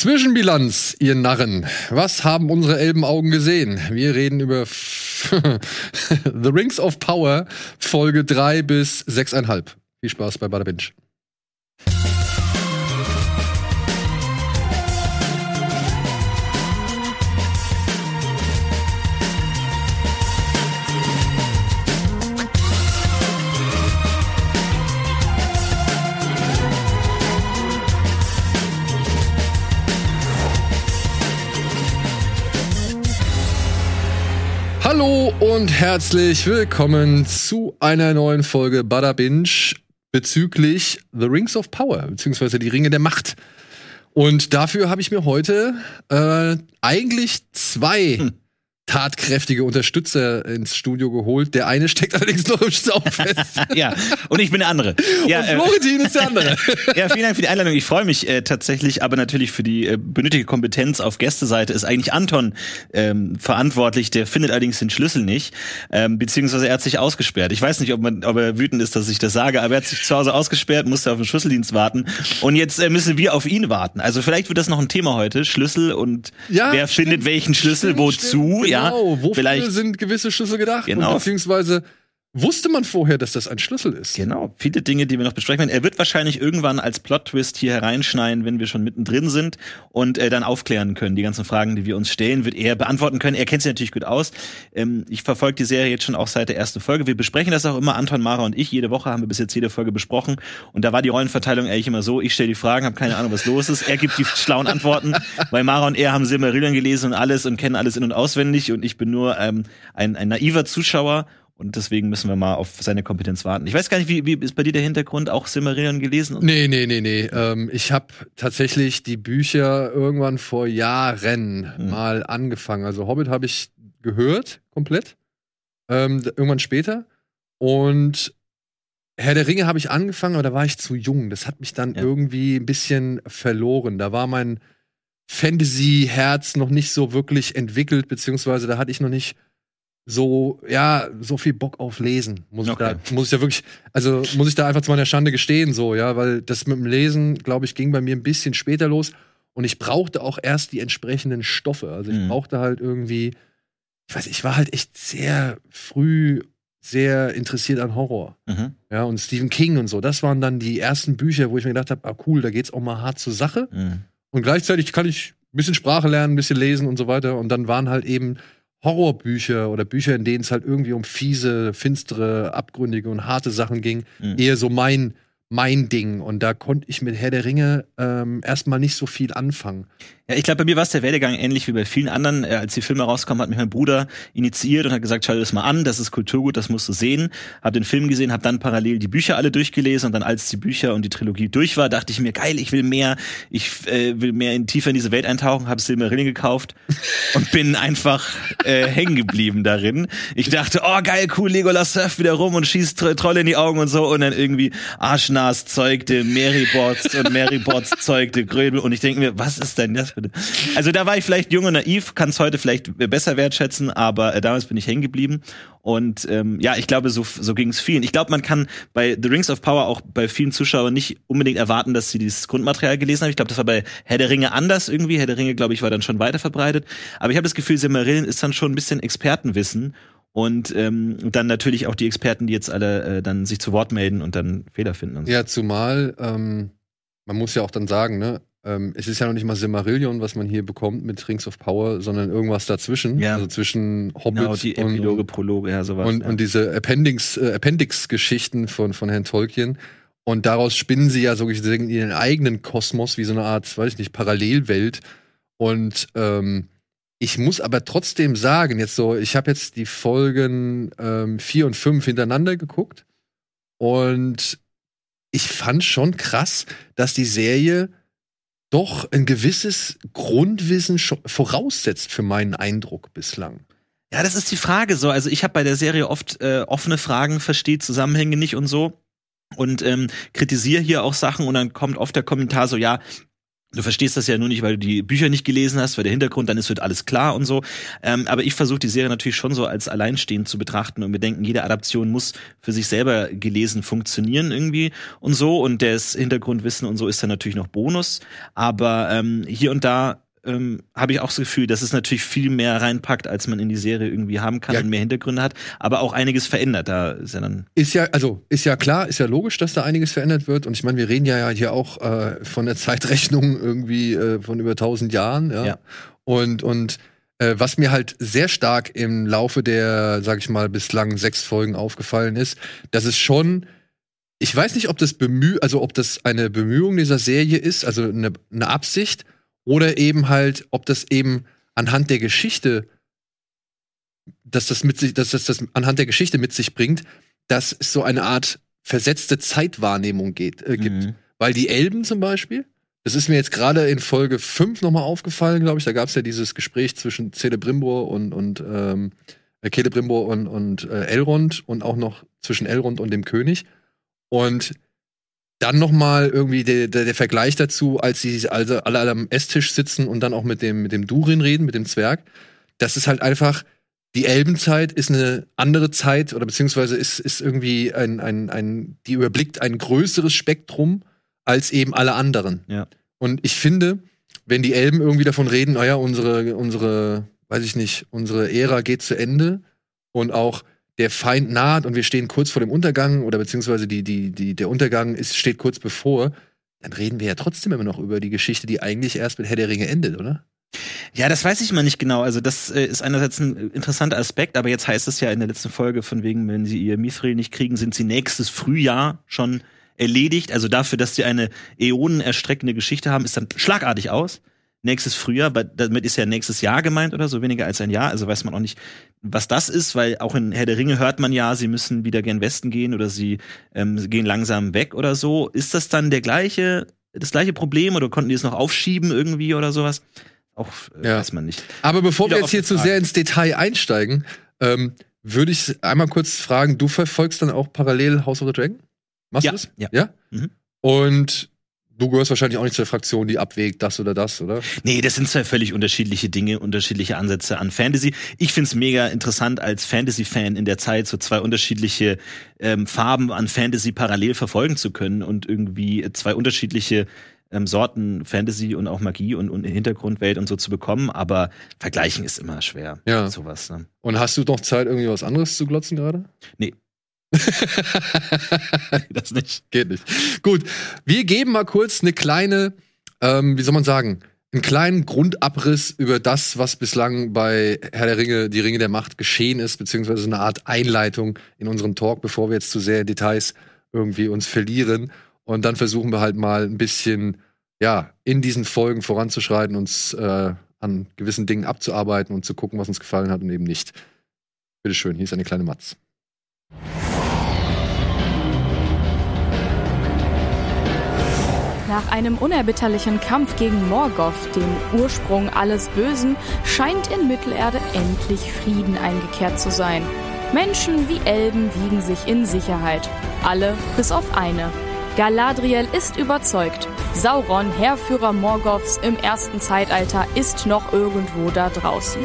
Zwischenbilanz, ihr Narren. Was haben unsere Elbenaugen gesehen? Wir reden über The Rings of Power, Folge 3 bis 6,5. Viel Spaß bei Bada Hallo und herzlich willkommen zu einer neuen Folge Bada Binge bezüglich The Rings of Power, beziehungsweise die Ringe der Macht. Und dafür habe ich mir heute äh, eigentlich zwei hm tatkräftige Unterstützer ins Studio geholt. Der eine steckt allerdings noch im Stau fest. ja, und ich bin der andere. Ja, und Florentin äh, ist der andere. ja, vielen Dank für die Einladung. Ich freue mich äh, tatsächlich, aber natürlich für die äh, benötigte Kompetenz auf Gästeseite ist eigentlich Anton ähm, verantwortlich. Der findet allerdings den Schlüssel nicht, ähm, beziehungsweise er hat sich ausgesperrt. Ich weiß nicht, ob, man, ob er wütend ist, dass ich das sage, aber er hat sich zu Hause ausgesperrt, musste auf den Schlüsseldienst warten und jetzt äh, müssen wir auf ihn warten. Also vielleicht wird das noch ein Thema heute, Schlüssel und ja, wer stimmt, findet welchen Schlüssel, stimmt, wozu, stimmt, ja. Genau, wofür Vielleicht, sind gewisse Schlüssel gedacht? Genau. beziehungsweise Wusste man vorher, dass das ein Schlüssel ist? Genau, viele Dinge, die wir noch besprechen werden. Er wird wahrscheinlich irgendwann als Plot-Twist hier hereinschneiden, wenn wir schon mittendrin sind und äh, dann aufklären können. Die ganzen Fragen, die wir uns stellen, wird er beantworten können. Er kennt sich natürlich gut aus. Ähm, ich verfolge die Serie jetzt schon auch seit der ersten Folge. Wir besprechen das auch immer, Anton, Mara und ich. Jede Woche haben wir bis jetzt jede Folge besprochen. Und da war die Rollenverteilung eigentlich immer so, ich stelle die Fragen, habe keine Ahnung, was los ist. Er gibt die schlauen Antworten, weil Mara und er haben Silmarillion gelesen und alles und kennen alles in- und auswendig. Und ich bin nur ähm, ein, ein naiver Zuschauer und deswegen müssen wir mal auf seine Kompetenz warten. Ich weiß gar nicht, wie, wie ist bei dir der Hintergrund? Auch Silmarillion gelesen? Nee, nee, nee, nee. Ähm, ich habe tatsächlich die Bücher irgendwann vor Jahren hm. mal angefangen. Also Hobbit habe ich gehört, komplett. Ähm, irgendwann später. Und Herr der Ringe habe ich angefangen, aber da war ich zu jung. Das hat mich dann ja. irgendwie ein bisschen verloren. Da war mein Fantasy-Herz noch nicht so wirklich entwickelt, beziehungsweise da hatte ich noch nicht so, ja, so viel Bock auf Lesen. Muss okay. ich da, muss ich da wirklich, also muss ich da einfach zu meiner Schande gestehen, so, ja, weil das mit dem Lesen, glaube ich, ging bei mir ein bisschen später los und ich brauchte auch erst die entsprechenden Stoffe. Also ich mhm. brauchte halt irgendwie, ich weiß, ich war halt echt sehr früh sehr interessiert an Horror. Mhm. Ja, und Stephen King und so. Das waren dann die ersten Bücher, wo ich mir gedacht habe, ah cool, da geht's auch mal hart zur Sache. Mhm. Und gleichzeitig kann ich ein bisschen Sprache lernen, ein bisschen lesen und so weiter. Und dann waren halt eben Horrorbücher oder Bücher, in denen es halt irgendwie um fiese, finstere, abgründige und harte Sachen ging, mhm. eher so mein mein Ding. Und da konnte ich mit Herr der Ringe ähm, erstmal nicht so viel anfangen. Ja, ich glaube, bei mir war es der Werdegang ähnlich wie bei vielen anderen. Äh, als die Filme rauskommen, hat mich mein Bruder initiiert und hat gesagt, schau dir das mal an, das ist Kulturgut, das musst du sehen. Hab den Film gesehen, hab dann parallel die Bücher alle durchgelesen und dann, als die Bücher und die Trilogie durch war, dachte ich mir, geil, ich will mehr, ich äh, will mehr in tiefer in diese Welt eintauchen, habe Silmarillion gekauft und bin einfach äh, hängen geblieben darin. Ich dachte, oh geil, cool, Legolas surft wieder rum und schießt Trolle in die Augen und so und dann irgendwie Arschnas zeugte Marybots und Marybots zeugte Gröbel und ich denke mir, was ist denn das bitte. Also da war ich vielleicht jung und naiv, kann es heute vielleicht besser wertschätzen, aber äh, damals bin ich hängen geblieben. Und ähm, ja, ich glaube, so, so ging es vielen. Ich glaube, man kann bei The Rings of Power auch bei vielen Zuschauern nicht unbedingt erwarten, dass sie dieses Grundmaterial gelesen haben. Ich glaube, das war bei Herr der Ringe anders irgendwie. Herr der Ringe, glaube ich, war dann schon weiter verbreitet. Aber ich habe das Gefühl, Silmarillion ist dann schon ein bisschen Expertenwissen und ähm, dann natürlich auch die Experten, die jetzt alle äh, dann sich zu Wort melden und dann Fehler finden. Und so. Ja, zumal ähm, man muss ja auch dann sagen, ne, ähm, es ist ja noch nicht mal Silmarillion, was man hier bekommt mit Rings of Power, sondern irgendwas dazwischen. Ja. Also zwischen Hobbit genau, die Epiloge, und, Prologe, ja, sowas. Und, ja. und diese Appendix, äh, Appendix-Geschichten von, von Herrn Tolkien. Und daraus spinnen sie ja so gesehen ihren eigenen Kosmos, wie so eine Art, weiß ich nicht, Parallelwelt. Und ähm, ich muss aber trotzdem sagen, jetzt so, ich habe jetzt die Folgen ähm, vier und fünf hintereinander geguckt. Und ich fand schon krass, dass die Serie doch ein gewisses Grundwissen voraussetzt für meinen Eindruck bislang. Ja, das ist die Frage so. Also ich habe bei der Serie oft äh, offene Fragen, verstehe Zusammenhänge nicht und so und ähm, kritisiere hier auch Sachen und dann kommt oft der Kommentar so, ja, Du verstehst das ja nur nicht, weil du die Bücher nicht gelesen hast, weil der Hintergrund, dann ist wird alles klar und so. Ähm, aber ich versuche die Serie natürlich schon so als alleinstehend zu betrachten und mir denken, jede Adaption muss für sich selber gelesen funktionieren irgendwie und so. Und das Hintergrundwissen und so ist dann natürlich noch Bonus. Aber ähm, hier und da ähm, habe ich auch das Gefühl, dass es natürlich viel mehr reinpackt, als man in die Serie irgendwie haben kann Ja. und mehr Hintergründe hat, aber auch einiges verändert. Da ist ja dann Ist ja, also ist ja klar, ist ja logisch, dass da einiges verändert wird. Und ich meine, wir reden ja hier auch äh, von der Zeitrechnung irgendwie äh, von über 1000 Jahren. Ja. Ja. Und und äh, was mir halt sehr stark im Laufe der, sag ich mal, bislang sechs Folgen aufgefallen ist, dass es schon ich weiß nicht, ob das bemüh, also ob das eine Bemühung dieser Serie ist, also eine, eine Absicht, oder eben halt, ob das eben anhand der Geschichte, dass das mit sich, dass das, das anhand der Geschichte mit sich bringt, dass es so eine Art versetzte Zeitwahrnehmung geht, äh, gibt. Mhm. Weil die Elben zum Beispiel, das ist mir jetzt gerade in Folge 5 nochmal aufgefallen, glaube ich, da gab es ja dieses Gespräch zwischen Celebrimbor und, und ähm, äh, Celebrimbor und, und äh, Elrond und auch noch zwischen Elrond und dem König. Und dann noch mal irgendwie der, der, der Vergleich dazu, als sie also alle, alle am Esstisch sitzen und dann auch mit dem, mit dem Durin reden, mit dem Zwerg. Das ist halt einfach, die Elbenzeit ist eine andere Zeit oder beziehungsweise ist, ist irgendwie ein, ein, ein, die überblickt ein größeres Spektrum als eben alle anderen. Ja. Und ich finde, wenn die Elben irgendwie davon reden, naja, unsere, unsere, weiß ich nicht, unsere Ära geht zu Ende und auch der Feind naht und wir stehen kurz vor dem Untergang oder beziehungsweise die, die, die, der Untergang ist, steht kurz bevor, dann reden wir ja trotzdem immer noch über die Geschichte, die eigentlich erst mit Herr der Ringe endet, oder? Ja, das weiß ich mal nicht genau. Also das äh, ist einerseits ein interessanter Aspekt, aber jetzt heißt es ja in der letzten Folge von wegen, wenn sie ihr Mithril nicht kriegen, sind sie nächstes Frühjahr schon erledigt. Also dafür, dass sie eine äonenerstreckende Geschichte haben, ist dann schlagartig aus. Nächstes Frühjahr, aber damit ist ja nächstes Jahr gemeint oder so, weniger als ein Jahr. Also weiß man auch nicht, was das ist, weil auch in Herr der Ringe hört man ja, sie müssen wieder gen Westen gehen oder sie ähm, sie gehen langsam weg oder so. Ist das dann der gleiche, das gleiche Problem oder konnten die es noch aufschieben irgendwie oder sowas? Auch äh, Ja. weiß man nicht. Aber bevor Wieder wir jetzt hier zu sehr ins Detail einsteigen, ähm, würde ich einmal kurz fragen, du verfolgst dann auch parallel House of the Dragon? Machst Ja, du das? ja. ja? Mhm. Und du gehörst wahrscheinlich auch nicht zur Fraktion, die abwägt, das oder das, oder? Nee, das sind zwei völlig unterschiedliche Dinge, unterschiedliche Ansätze an Fantasy. Ich find's mega interessant als Fantasy-Fan in der Zeit, so zwei unterschiedliche ähm, Farben an Fantasy parallel verfolgen zu können und irgendwie zwei unterschiedliche ähm, Sorten Fantasy und auch Magie und, und Hintergrundwelt und so zu bekommen. Aber vergleichen ist immer schwer. Ja. Sowas. Ne? Und hast du noch Zeit, irgendwie was anderes zu glotzen gerade? Nee. das nicht. Geht nicht. Gut, wir geben mal kurz eine kleine, ähm, wie soll man sagen, einen kleinen Grundabriss über das, was bislang bei Herr der Ringe, die Ringe der Macht geschehen ist, beziehungsweise eine Art Einleitung in unseren Talk, bevor wir jetzt zu sehr in Details irgendwie uns verlieren. Und dann versuchen wir halt mal ein bisschen, ja, in diesen Folgen voranzuschreiten, uns äh, an gewissen Dingen abzuarbeiten und zu gucken, was uns gefallen hat und eben nicht. Bitteschön, hier ist eine kleine Matz. Nach einem unerbitterlichen Kampf gegen Morgoth, dem Ursprung alles Bösen, scheint in Mittelerde endlich Frieden eingekehrt zu sein. Menschen wie Elben wiegen sich in Sicherheit. Alle bis auf eine. Galadriel ist überzeugt. Sauron, Heerführer Morgoths im ersten Zeitalter, ist noch irgendwo da draußen.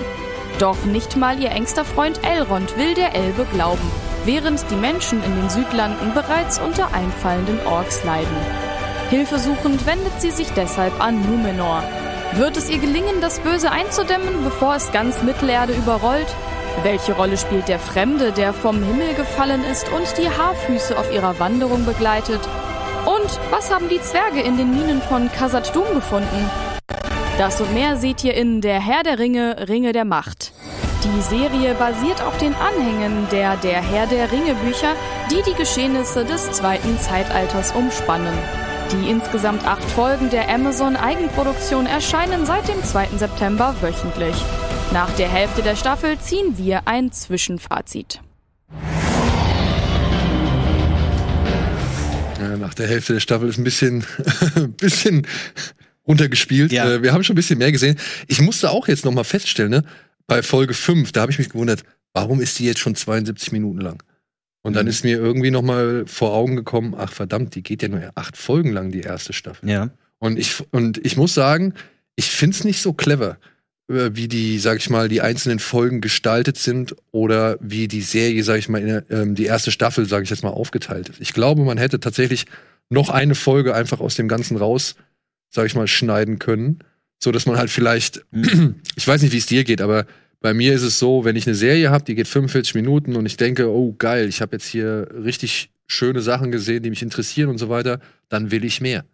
Doch nicht mal ihr engster Freund Elrond will der Elbe glauben, während die Menschen in den Südlanden bereits unter einfallenden Orks leiden. Hilfesuchend wendet sie sich deshalb an Numenor. Wird es ihr gelingen, das Böse einzudämmen, bevor es ganz Mittelerde überrollt? Welche Rolle spielt der Fremde, der vom Himmel gefallen ist und die Haarfüße auf ihrer Wanderung begleitet? Und was haben die Zwerge in den Minen von Khazad Dûm gefunden? Das und mehr seht ihr in Der Herr der Ringe, Ringe der Macht. Die Serie basiert auf den Anhängen der Der Herr der Ringe Bücher, die die Geschehnisse des zweiten Zeitalters umspannen. Die insgesamt acht Folgen der Amazon Eigenproduktion erscheinen seit dem 2. September wöchentlich. Nach der Hälfte der Staffel ziehen wir ein Zwischenfazit. Ja, nach der Hälfte der Staffel ist ein bisschen, ein bisschen runtergespielt. Ja. Äh, wir haben schon ein bisschen mehr gesehen. Ich musste auch jetzt noch mal feststellen, ne, bei Folge 5, da habe ich mich gewundert, warum ist die jetzt schon 72 Minuten lang? Und dann Mhm. ist mir irgendwie noch mal vor Augen gekommen, ach verdammt, die geht ja nur acht Folgen lang, die erste Staffel. Ja. Und ich, und ich muss sagen, ich find's nicht so clever, äh, wie die, sag ich mal, die einzelnen Folgen gestaltet sind oder wie die Serie, sag ich mal, der- ähm, die erste Staffel, sag ich jetzt mal, aufgeteilt ist. Ich glaube, man hätte tatsächlich noch eine Folge einfach aus dem Ganzen raus, sag ich mal, schneiden können, so dass man halt vielleicht, ich weiß nicht, wie es dir geht, aber bei mir ist es so, wenn ich eine Serie habe, die geht 45 Minuten und ich denke, oh geil, ich habe jetzt hier richtig schöne Sachen gesehen, die mich interessieren und so weiter, dann will ich mehr.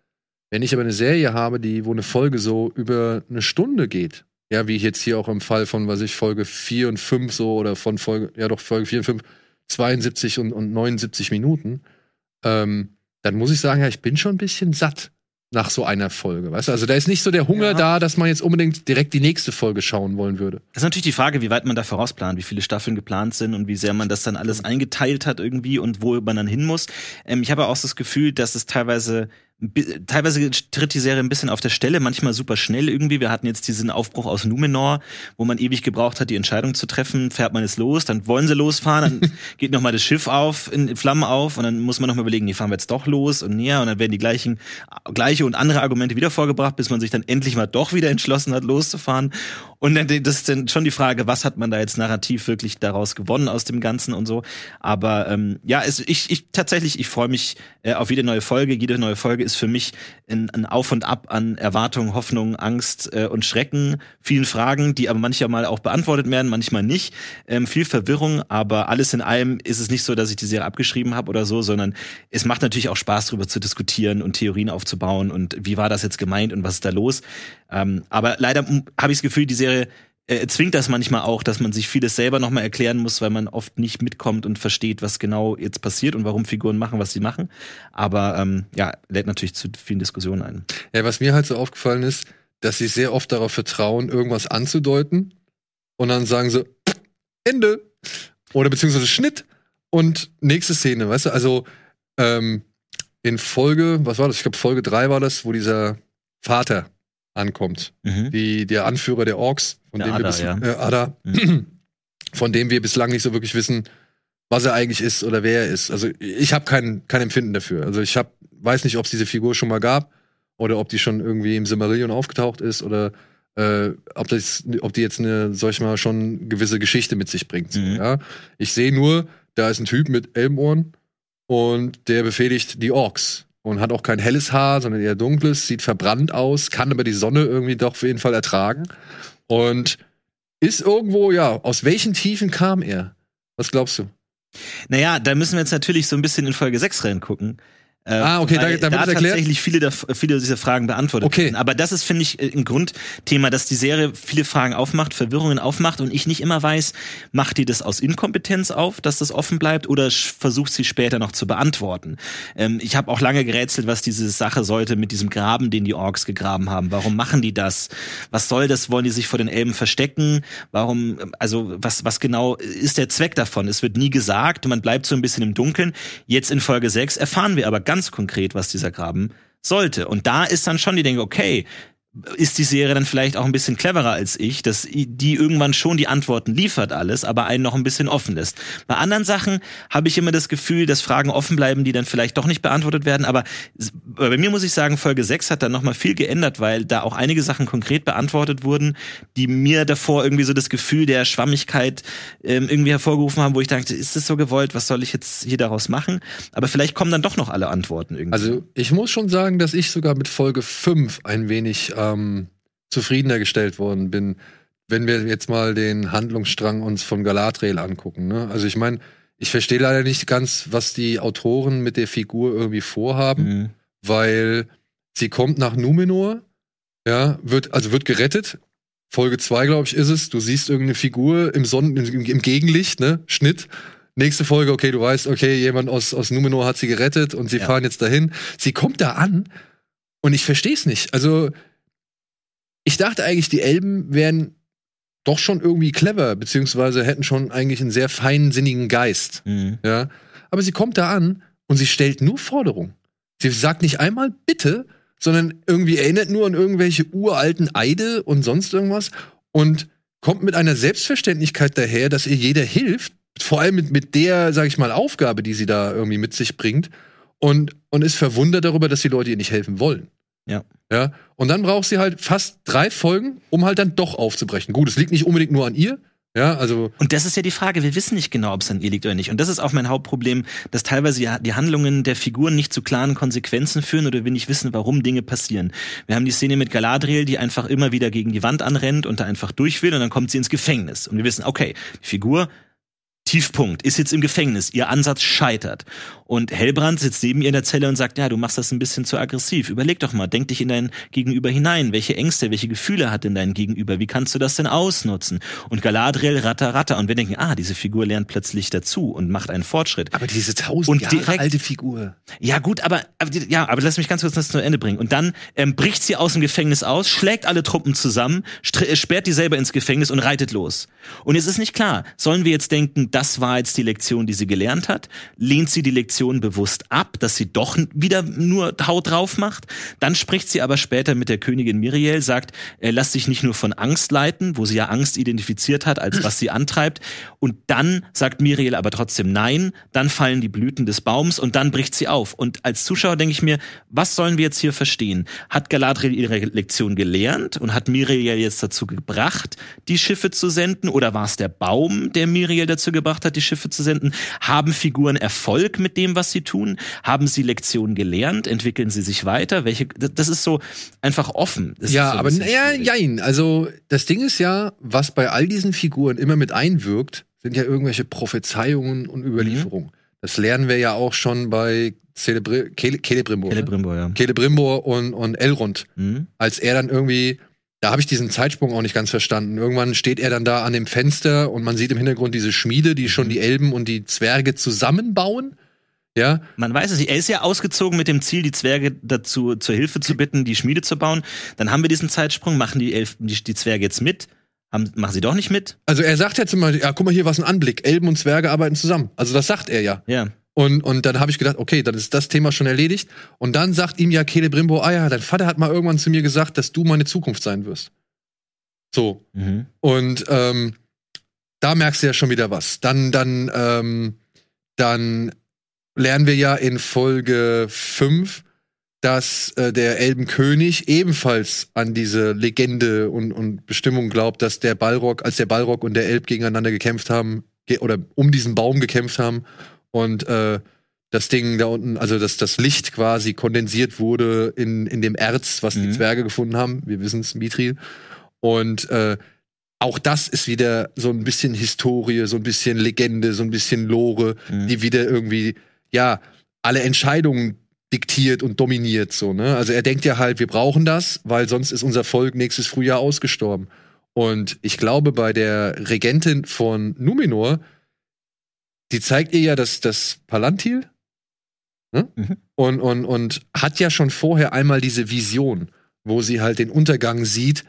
Wenn ich aber eine Serie habe, die, wo eine Folge so über eine Stunde geht, ja, wie jetzt hier auch im Fall von, was ich, Folge 4 und 5 so, oder von Folge, ja doch, Folge 4 und 5, 72 und, und 79 Minuten, ähm, dann muss ich sagen, ja, ich bin schon ein bisschen satt nach so einer Folge, weißt du? Also da ist nicht so der Hunger Ja. da, dass man jetzt unbedingt direkt die nächste Folge schauen wollen würde. Das ist natürlich die Frage, wie weit man da vorausplant, wie viele Staffeln geplant sind und wie sehr man das dann alles eingeteilt hat irgendwie und wo man dann hin muss. Ähm, ich habe auch das Gefühl, dass es teilweise teilweise tritt die Serie ein bisschen auf der Stelle, manchmal super schnell irgendwie. Wir hatten jetzt diesen Aufbruch aus Numenor, wo man ewig gebraucht hat, die Entscheidung zu treffen, fährt man es los, dann wollen sie losfahren, dann geht noch mal das Schiff auf, in Flammen auf und dann muss man noch mal überlegen, nee, fahren wir jetzt doch los und näher und dann werden die gleichen gleiche und andere Argumente wieder vorgebracht, bis man sich dann endlich mal doch wieder entschlossen hat, loszufahren. Und dann, das ist dann schon die Frage, was hat man da jetzt narrativ wirklich daraus gewonnen aus dem Ganzen und so. Aber ähm, ja, es, ich, ich tatsächlich, ich freue mich äh, auf jede neue Folge. Jede neue Folge ist für mich ein, ein Auf und Ab an Erwartung, Hoffnung, Angst äh, und Schrecken. Vielen Fragen, die aber manchmal auch beantwortet werden, manchmal nicht. Ähm, viel Verwirrung, aber alles in allem ist es nicht so, dass ich die Serie abgeschrieben habe oder so, sondern es macht natürlich auch Spaß, darüber zu diskutieren und Theorien aufzubauen und wie war das jetzt gemeint und was ist da los. Ähm, aber leider habe ich das Gefühl, die Serie äh, zwingt das manchmal auch, dass man sich vieles selber nochmal erklären muss, weil man oft nicht mitkommt und versteht, was genau jetzt passiert und warum Figuren machen, was sie machen. Aber ähm, ja, lädt natürlich zu vielen Diskussionen ein. Ja, was mir halt so aufgefallen ist, dass sie sehr oft darauf vertrauen, irgendwas anzudeuten und dann sagen sie Ende oder beziehungsweise Schnitt und nächste Szene, weißt du? Also ähm, in Folge, was war das? Ich glaube Folge 3 war das, wo dieser Vater ankommt, Mhm. die der Anführer der Orks, von Der dem Ada, wir bis, ja. äh, Ada, von dem wir bislang nicht so wirklich wissen, was er eigentlich ist oder wer er ist. Also ich habe kein, kein Empfinden dafür. Also ich hab, weiß nicht, ob es diese Figur schon mal gab oder ob die schon irgendwie im Silmarillion aufgetaucht ist oder äh, ob, das, ob die jetzt eine, sag ich mal, schon gewisse Geschichte mit sich bringt. Mhm. ja? Ich sehe nur, da ist ein Typ mit Elbenohren und der befehligt die Orks und hat auch kein helles Haar, sondern eher dunkles, sieht verbrannt aus, kann aber die Sonne irgendwie doch auf jeden Fall ertragen und ist irgendwo, ja, aus welchen Tiefen kam er? Was glaubst du? Naja, da müssen wir jetzt natürlich so ein bisschen in Folge 6 reingucken. Äh, Ah, okay, da- da es erklärt? tatsächlich viele, der, viele dieser Fragen beantwortet Okay. werden. Aber das ist, finde ich, ein Grundthema, dass die Serie viele Fragen aufmacht, Verwirrungen aufmacht und ich nicht immer weiß, macht die das aus Inkompetenz auf, dass das offen bleibt oder versucht sie später noch zu beantworten. Ähm, ich habe auch lange gerätselt, was diese Sache sollte mit diesem Graben, den die Orks gegraben haben. Warum machen die das? Was soll das? Wollen die sich vor den Elben verstecken? Warum, also was, was genau ist der Zweck davon? Es wird nie gesagt, man bleibt so ein bisschen im Dunkeln. Jetzt in Folge 6 erfahren wir aber ganz konkret, was dieser Graben sollte. Und da ist dann schon die Denke, okay, ist die Serie dann vielleicht auch ein bisschen cleverer als ich, dass die irgendwann schon die Antworten liefert alles, aber einen noch ein bisschen offen lässt. Bei anderen Sachen habe ich immer das Gefühl, dass Fragen offen bleiben, die dann vielleicht doch nicht beantwortet werden, aber bei mir muss ich sagen, Folge 6 hat dann noch mal viel geändert, weil da auch einige Sachen konkret beantwortet wurden, die mir davor irgendwie so das Gefühl der Schwammigkeit ähm, irgendwie hervorgerufen haben, wo ich dachte, ist das so gewollt, was soll ich jetzt hier daraus machen? Aber vielleicht kommen dann doch noch alle Antworten irgendwie. Also ich muss schon sagen, dass ich sogar mit Folge 5 ein wenig ähm, zufriedener gestellt worden bin, wenn wir jetzt mal den Handlungsstrang uns von Galadriel angucken. Ne? Also ich meine, ich verstehe leider nicht ganz, was die Autoren mit der Figur irgendwie vorhaben, Mhm. weil sie kommt nach Numenor, ja, wird, also wird gerettet. Folge 2, glaube ich, ist es. Du siehst irgendeine Figur im Sonnen, im, im Gegenlicht, ne? Schnitt. Nächste Folge, okay, du weißt, okay, jemand aus, aus Numenor hat sie gerettet und sie Ja. fahren jetzt dahin. Sie kommt da an und ich verstehe es nicht. Also, ich dachte eigentlich, die Elben wären doch schon irgendwie clever, beziehungsweise hätten schon eigentlich einen sehr feinsinnigen Geist. Mhm. Ja. Aber sie kommt da an und sie stellt nur Forderungen. Sie sagt nicht einmal bitte, sondern irgendwie erinnert nur an irgendwelche uralten Eide und sonst irgendwas und kommt mit einer Selbstverständlichkeit daher, dass ihr jeder hilft, vor allem mit, mit der, sag ich mal, Aufgabe, die sie da irgendwie mit sich bringt und, und ist verwundert darüber, dass die Leute ihr nicht helfen wollen. Ja. Ja. Und dann braucht sie halt fast drei Folgen, um halt dann doch aufzubrechen. Gut, es liegt nicht unbedingt nur an ihr. Ja, also. Und das ist ja die Frage. Wir wissen nicht genau, ob es an ihr liegt oder nicht. Und das ist auch mein Hauptproblem, dass teilweise ja die Handlungen der Figuren nicht zu klaren Konsequenzen führen oder wir nicht wissen, warum Dinge passieren. Wir haben die Szene mit Galadriel, die einfach immer wieder gegen die Wand anrennt und da einfach durch will und dann kommt sie ins Gefängnis. Und wir wissen, okay, die Figur Tiefpunkt, ist jetzt im Gefängnis, ihr Ansatz scheitert. Und Hellbrand sitzt neben ihr in der Zelle und sagt, ja, du machst das ein bisschen zu aggressiv. Überleg doch mal, denk dich in dein Gegenüber hinein. Welche Ängste, welche Gefühle hat denn dein Gegenüber? Wie kannst du das denn ausnutzen? Und Galadriel ratter, ratter. Und wir denken, ah, diese Figur lernt plötzlich dazu und macht einen Fortschritt. Aber diese tausend Jahre direkt- alte Figur. Ja, gut, aber, aber ja, aber lass mich ganz kurz das zu Ende bringen. Und dann ähm, bricht sie aus dem Gefängnis aus, schlägt alle Truppen zusammen, äh, sperrt die selber ins Gefängnis und reitet los. Und es ist nicht klar, sollen wir jetzt denken, das war jetzt die Lektion, die sie gelernt hat? Lehnt sie die Lektion bewusst ab, dass sie doch wieder nur Haut drauf macht? Dann spricht sie aber später mit der Königin Miriel, sagt, äh, lass dich nicht nur von Angst leiten, wo sie ja Angst identifiziert hat, als was sie antreibt. Und dann sagt Miriel aber trotzdem nein, dann fallen die Blüten des Baums und dann bricht sie auf. Und als Zuschauer denke ich mir, was sollen wir jetzt hier verstehen? Hat Galadriel ihre Lektion gelernt und hat Miriel jetzt dazu gebracht, die Schiffe zu senden? Oder war es der Baum, der Miriel dazu gebracht hat, die Schiffe zu senden? Haben Figuren Erfolg mit dem, was sie tun? Haben sie Lektionen gelernt? Entwickeln sie sich weiter? Welche? Das ist so einfach offen. Das Ja, so ein aber bisschen ja, schwierig. jein. Also das Ding ist ja, was bei all diesen Figuren immer mit einwirkt, sind ja irgendwelche Prophezeiungen und Überlieferungen. Mhm. Das lernen wir ja auch schon bei Celebri Cele Celebrimbor. ne? Celebrimbor, ja. Celebrimbor und, und Elrond. Mhm. Als er dann irgendwie, da habe ich diesen Zeitsprung auch nicht ganz verstanden. Irgendwann steht er dann da an dem Fenster und man sieht im Hintergrund diese Schmiede, die Mhm. schon die Elben und die Zwerge zusammenbauen. Ja, Man weiß es nicht. Er ist ja ausgezogen mit dem Ziel, die Zwerge dazu zur Hilfe zu bitten, die Schmiede zu bauen. Dann haben wir diesen Zeitsprung. Machen die, Elf, die, die Zwerge jetzt mit? Haben, machen sie doch nicht mit? also er sagt jetzt immer, ja, guck mal hier, was ein Anblick. Elben und Zwerge arbeiten zusammen. Also das sagt er ja. Ja. Und, und dann habe ich gedacht, okay, dann ist das Thema schon erledigt. Und dann sagt ihm ja Celebrimbor, ah ja, dein Vater hat mal irgendwann zu mir gesagt, dass du meine Zukunft sein wirst. So. Mhm. Und ähm, da merkst du ja schon wieder was. Dann, dann, ähm, dann lernen wir ja in Folge 5, dass äh, der Elbenkönig ebenfalls an diese Legende und, und Bestimmung glaubt, dass der Balrog, als der Balrog und der Elb gegeneinander gekämpft haben, ge oder um diesen Baum gekämpft haben und äh, das Ding da unten, also dass das Licht quasi kondensiert wurde in, in dem Erz, was die Mhm. Zwerge gefunden haben. Wir wissen es, Mithril. Und äh, auch das ist wieder so ein bisschen Historie, so ein bisschen Legende, so ein bisschen Lore, Mhm. die wieder irgendwie, ja, alle Entscheidungen diktiert und dominiert, so, ne? Also er denkt ja halt, wir brauchen das, weil sonst ist unser Volk nächstes Frühjahr ausgestorben. Und ich glaube, bei der Regentin von Numenor, die zeigt ihr ja das, das Palantir, ne? Mhm. Und, und, und hat ja schon vorher einmal diese Vision, wo sie halt den Untergang sieht,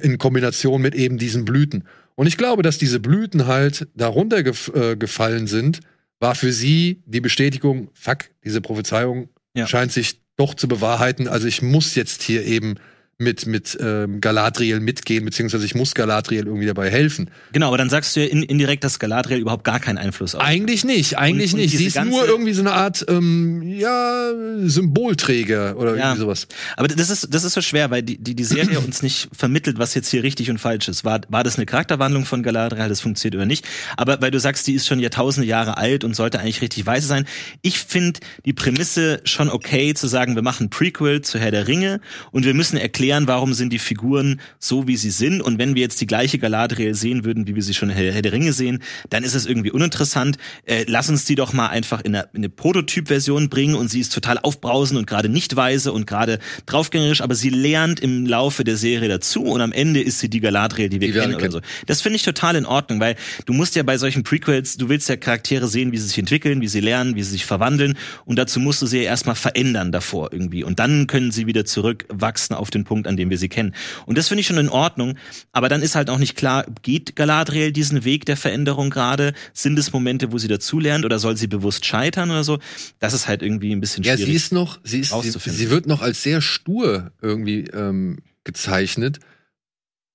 in Kombination mit eben diesen Blüten. Und ich glaube, dass diese Blüten halt darunter gef äh, gefallen sind, war für sie die Bestätigung, fuck, diese Prophezeiung Ja. scheint sich doch zu bewahrheiten. Also ich muss jetzt hier eben mit, mit ähm, Galadriel mitgehen, beziehungsweise ich muss Galadriel irgendwie dabei helfen. Genau, aber dann sagst du ja in, indirekt, dass Galadriel überhaupt gar keinen Einfluss auf. Eigentlich nicht, eigentlich Und- und nicht. Sie ist nur irgendwie so eine Art, ähm, ja, Symbolträger oder Ja. irgendwie sowas. Aber das ist, das ist so schwer, weil die, die, die Serie uns nicht vermittelt, was jetzt hier richtig und falsch ist. War, war das eine Charakterwandlung von Galadriel, hat das funktioniert oder nicht? Aber weil du sagst, die ist schon Jahrtausende Jahre alt und sollte eigentlich richtig weise sein. Ich finde die Prämisse schon okay, zu sagen, wir machen Prequel zu Herr der Ringe und wir müssen erklären, warum sind die Figuren so, wie sie sind. Und wenn wir jetzt die gleiche Galadriel sehen würden, wie wir sie schon in Herr, der Ringe sehen, dann ist es irgendwie uninteressant. Äh, lass uns die doch mal einfach in eine, in eine Prototyp-Version bringen und sie ist total aufbrausend und gerade nicht weise und gerade draufgängerisch, aber sie lernt im Laufe der Serie dazu und am Ende ist sie die Galadriel, die wir Die kennen oder so. Das finde ich total in Ordnung, weil du musst ja bei solchen Prequels, du willst ja Charaktere sehen, wie sie sich entwickeln, wie sie lernen, wie sie sich verwandeln und dazu musst du sie ja erstmal verändern davor irgendwie und dann können sie wieder zurückwachsen auf den Punkt, an dem wir sie kennen. Und das finde ich schon in Ordnung, aber dann ist halt auch nicht klar, geht Galadriel diesen Weg der Veränderung gerade? Sind es Momente, wo sie dazulernt oder soll sie bewusst scheitern oder so? Das ist halt irgendwie ein bisschen Ja, schwierig. sie ist noch, sie ist, sie, sie wird noch als sehr stur irgendwie ähm, gezeichnet.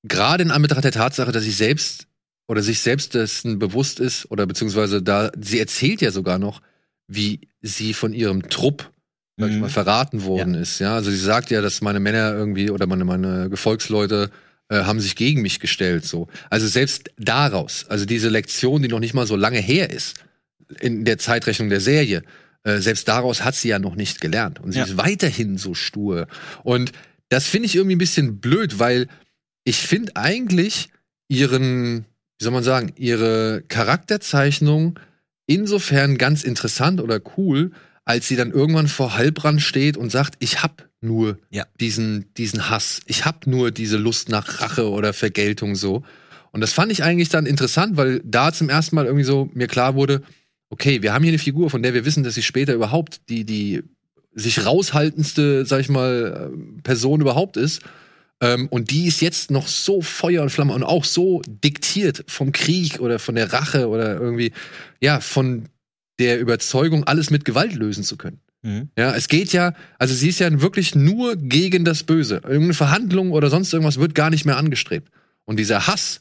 Gerade in Anbetracht der Tatsache, dass sie selbst oder sich selbst dessen bewusst ist oder beziehungsweise da, sie erzählt ja sogar noch, wie sie von ihrem Trupp sag ich Mhm. mal, verraten worden ist. Ja, also sie sagt ja, dass meine Männer irgendwie oder meine, meine Gefolgsleute äh, haben sich gegen mich gestellt. So, also selbst daraus, also diese Lektion, die noch nicht mal so lange her ist in der Zeitrechnung der Serie, äh, selbst daraus hat sie ja noch nicht gelernt und sie Ja. ist weiterhin so stur. Und das finde ich irgendwie ein bisschen blöd, weil ich finde eigentlich ihren, wie soll man sagen, ihre Charakterzeichnung insofern ganz interessant oder cool, als sie dann irgendwann vor Halbrand steht und sagt, ich hab nur Ja. diesen, diesen Hass, ich hab nur diese Lust nach Rache oder Vergeltung so. Und das fand ich eigentlich dann interessant, weil da zum ersten Mal irgendwie so mir klar wurde, okay, wir haben hier eine Figur, von der wir wissen, dass sie später überhaupt die, die sich raushaltendste, sag ich mal, äh, Person überhaupt ist. Ähm, und die ist jetzt noch so Feuer und Flamme und auch so diktiert vom Krieg oder von der Rache oder irgendwie, ja, von der Überzeugung, alles mit Gewalt lösen zu können. Mhm. Ja, es geht ja, also sie ist ja wirklich nur gegen das Böse. Irgendeine Verhandlung oder sonst irgendwas wird gar nicht mehr angestrebt. Und dieser Hass,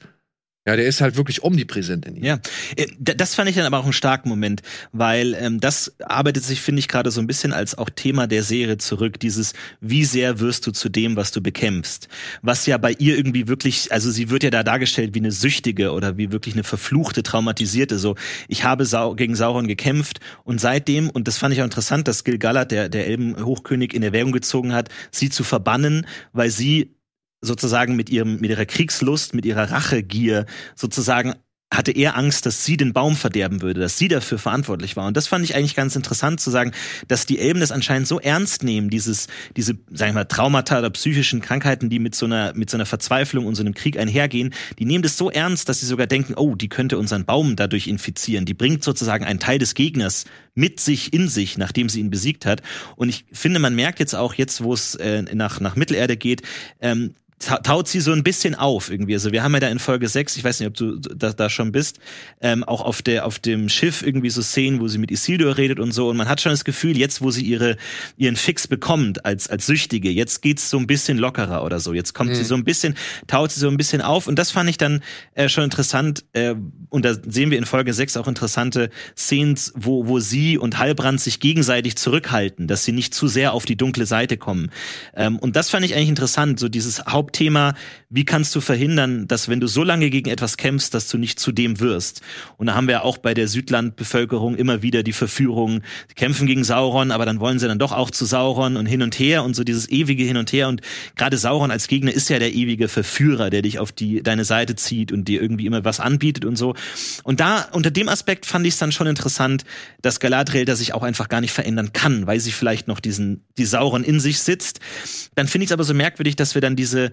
ja, der ist halt wirklich omnipräsent in ihr. Ja, Äh, das fand ich dann aber auch einen starken Moment, weil ähm, das arbeitet sich, finde ich, gerade so ein bisschen als auch Thema der Serie zurück. Dieses, wie sehr wirst du zu dem, was du bekämpfst? Was ja bei ihr irgendwie wirklich, also sie wird ja da dargestellt wie eine Süchtige oder wie wirklich eine verfluchte, traumatisierte. So, ich habe Sau gegen Sauron gekämpft und seitdem, und das fand ich auch interessant, dass Gil-galad, der, der Elbenhochkönig, in Erwägung gezogen hat, sie zu verbannen, weil sie sozusagen mit ihrem, mit ihrer Kriegslust, mit ihrer Rachegier sozusagen hatte er Angst, dass sie den Baum verderben würde, dass sie dafür verantwortlich war. Und das fand ich eigentlich ganz interessant zu sagen, dass die Elben das anscheinend so ernst nehmen, dieses, diese, sag ich mal, Traumata oder psychischen Krankheiten, die mit so einer, mit so einer Verzweiflung und so einem Krieg einhergehen, die nehmen das so ernst, dass sie sogar denken, oh, die könnte unseren Baum dadurch infizieren. Die bringt sozusagen einen Teil des Gegners mit sich in sich, nachdem sie ihn besiegt hat. Und ich finde, man merkt jetzt auch jetzt, wo es äh, nach, nach Mittelerde geht, ähm, taut sie so ein bisschen auf irgendwie. Also wir haben ja da in Folge 6, ich weiß nicht, ob du da, da schon bist, ähm, auch auf der auf dem Schiff irgendwie so Szenen, wo sie mit Isildur redet und so und man hat schon das Gefühl, jetzt wo sie ihre ihren Fix bekommt als als Süchtige, jetzt geht's so ein bisschen lockerer oder so. Jetzt kommt sie so ein bisschen taut sie so ein bisschen auf und das fand ich dann äh, schon interessant äh, und da sehen wir in Folge 6 auch interessante Szenen, wo wo sie und Halbrand sich gegenseitig zurückhalten, dass sie nicht zu sehr auf die dunkle Seite kommen. Ähm, und das fand ich eigentlich interessant, so dieses Hauptthema, wie kannst du verhindern, dass wenn du so lange gegen etwas kämpfst, dass du nicht zu dem wirst. Und da haben wir auch bei der Südlandbevölkerung immer wieder die Verführung, die kämpfen gegen Sauron, aber dann wollen sie dann doch auch zu Sauron und hin und her und so dieses ewige Hin und Her. Und gerade Sauron als Gegner ist ja der ewige Verführer, der dich auf die deine Seite zieht und dir irgendwie immer was anbietet und so. Und da unter dem Aspekt fand ich es dann schon interessant, dass Galadriel da sich auch einfach gar nicht verändern kann, weil sie vielleicht noch diesen die Sauron in sich sitzt. Dann finde ich es aber so merkwürdig, dass wir dann diese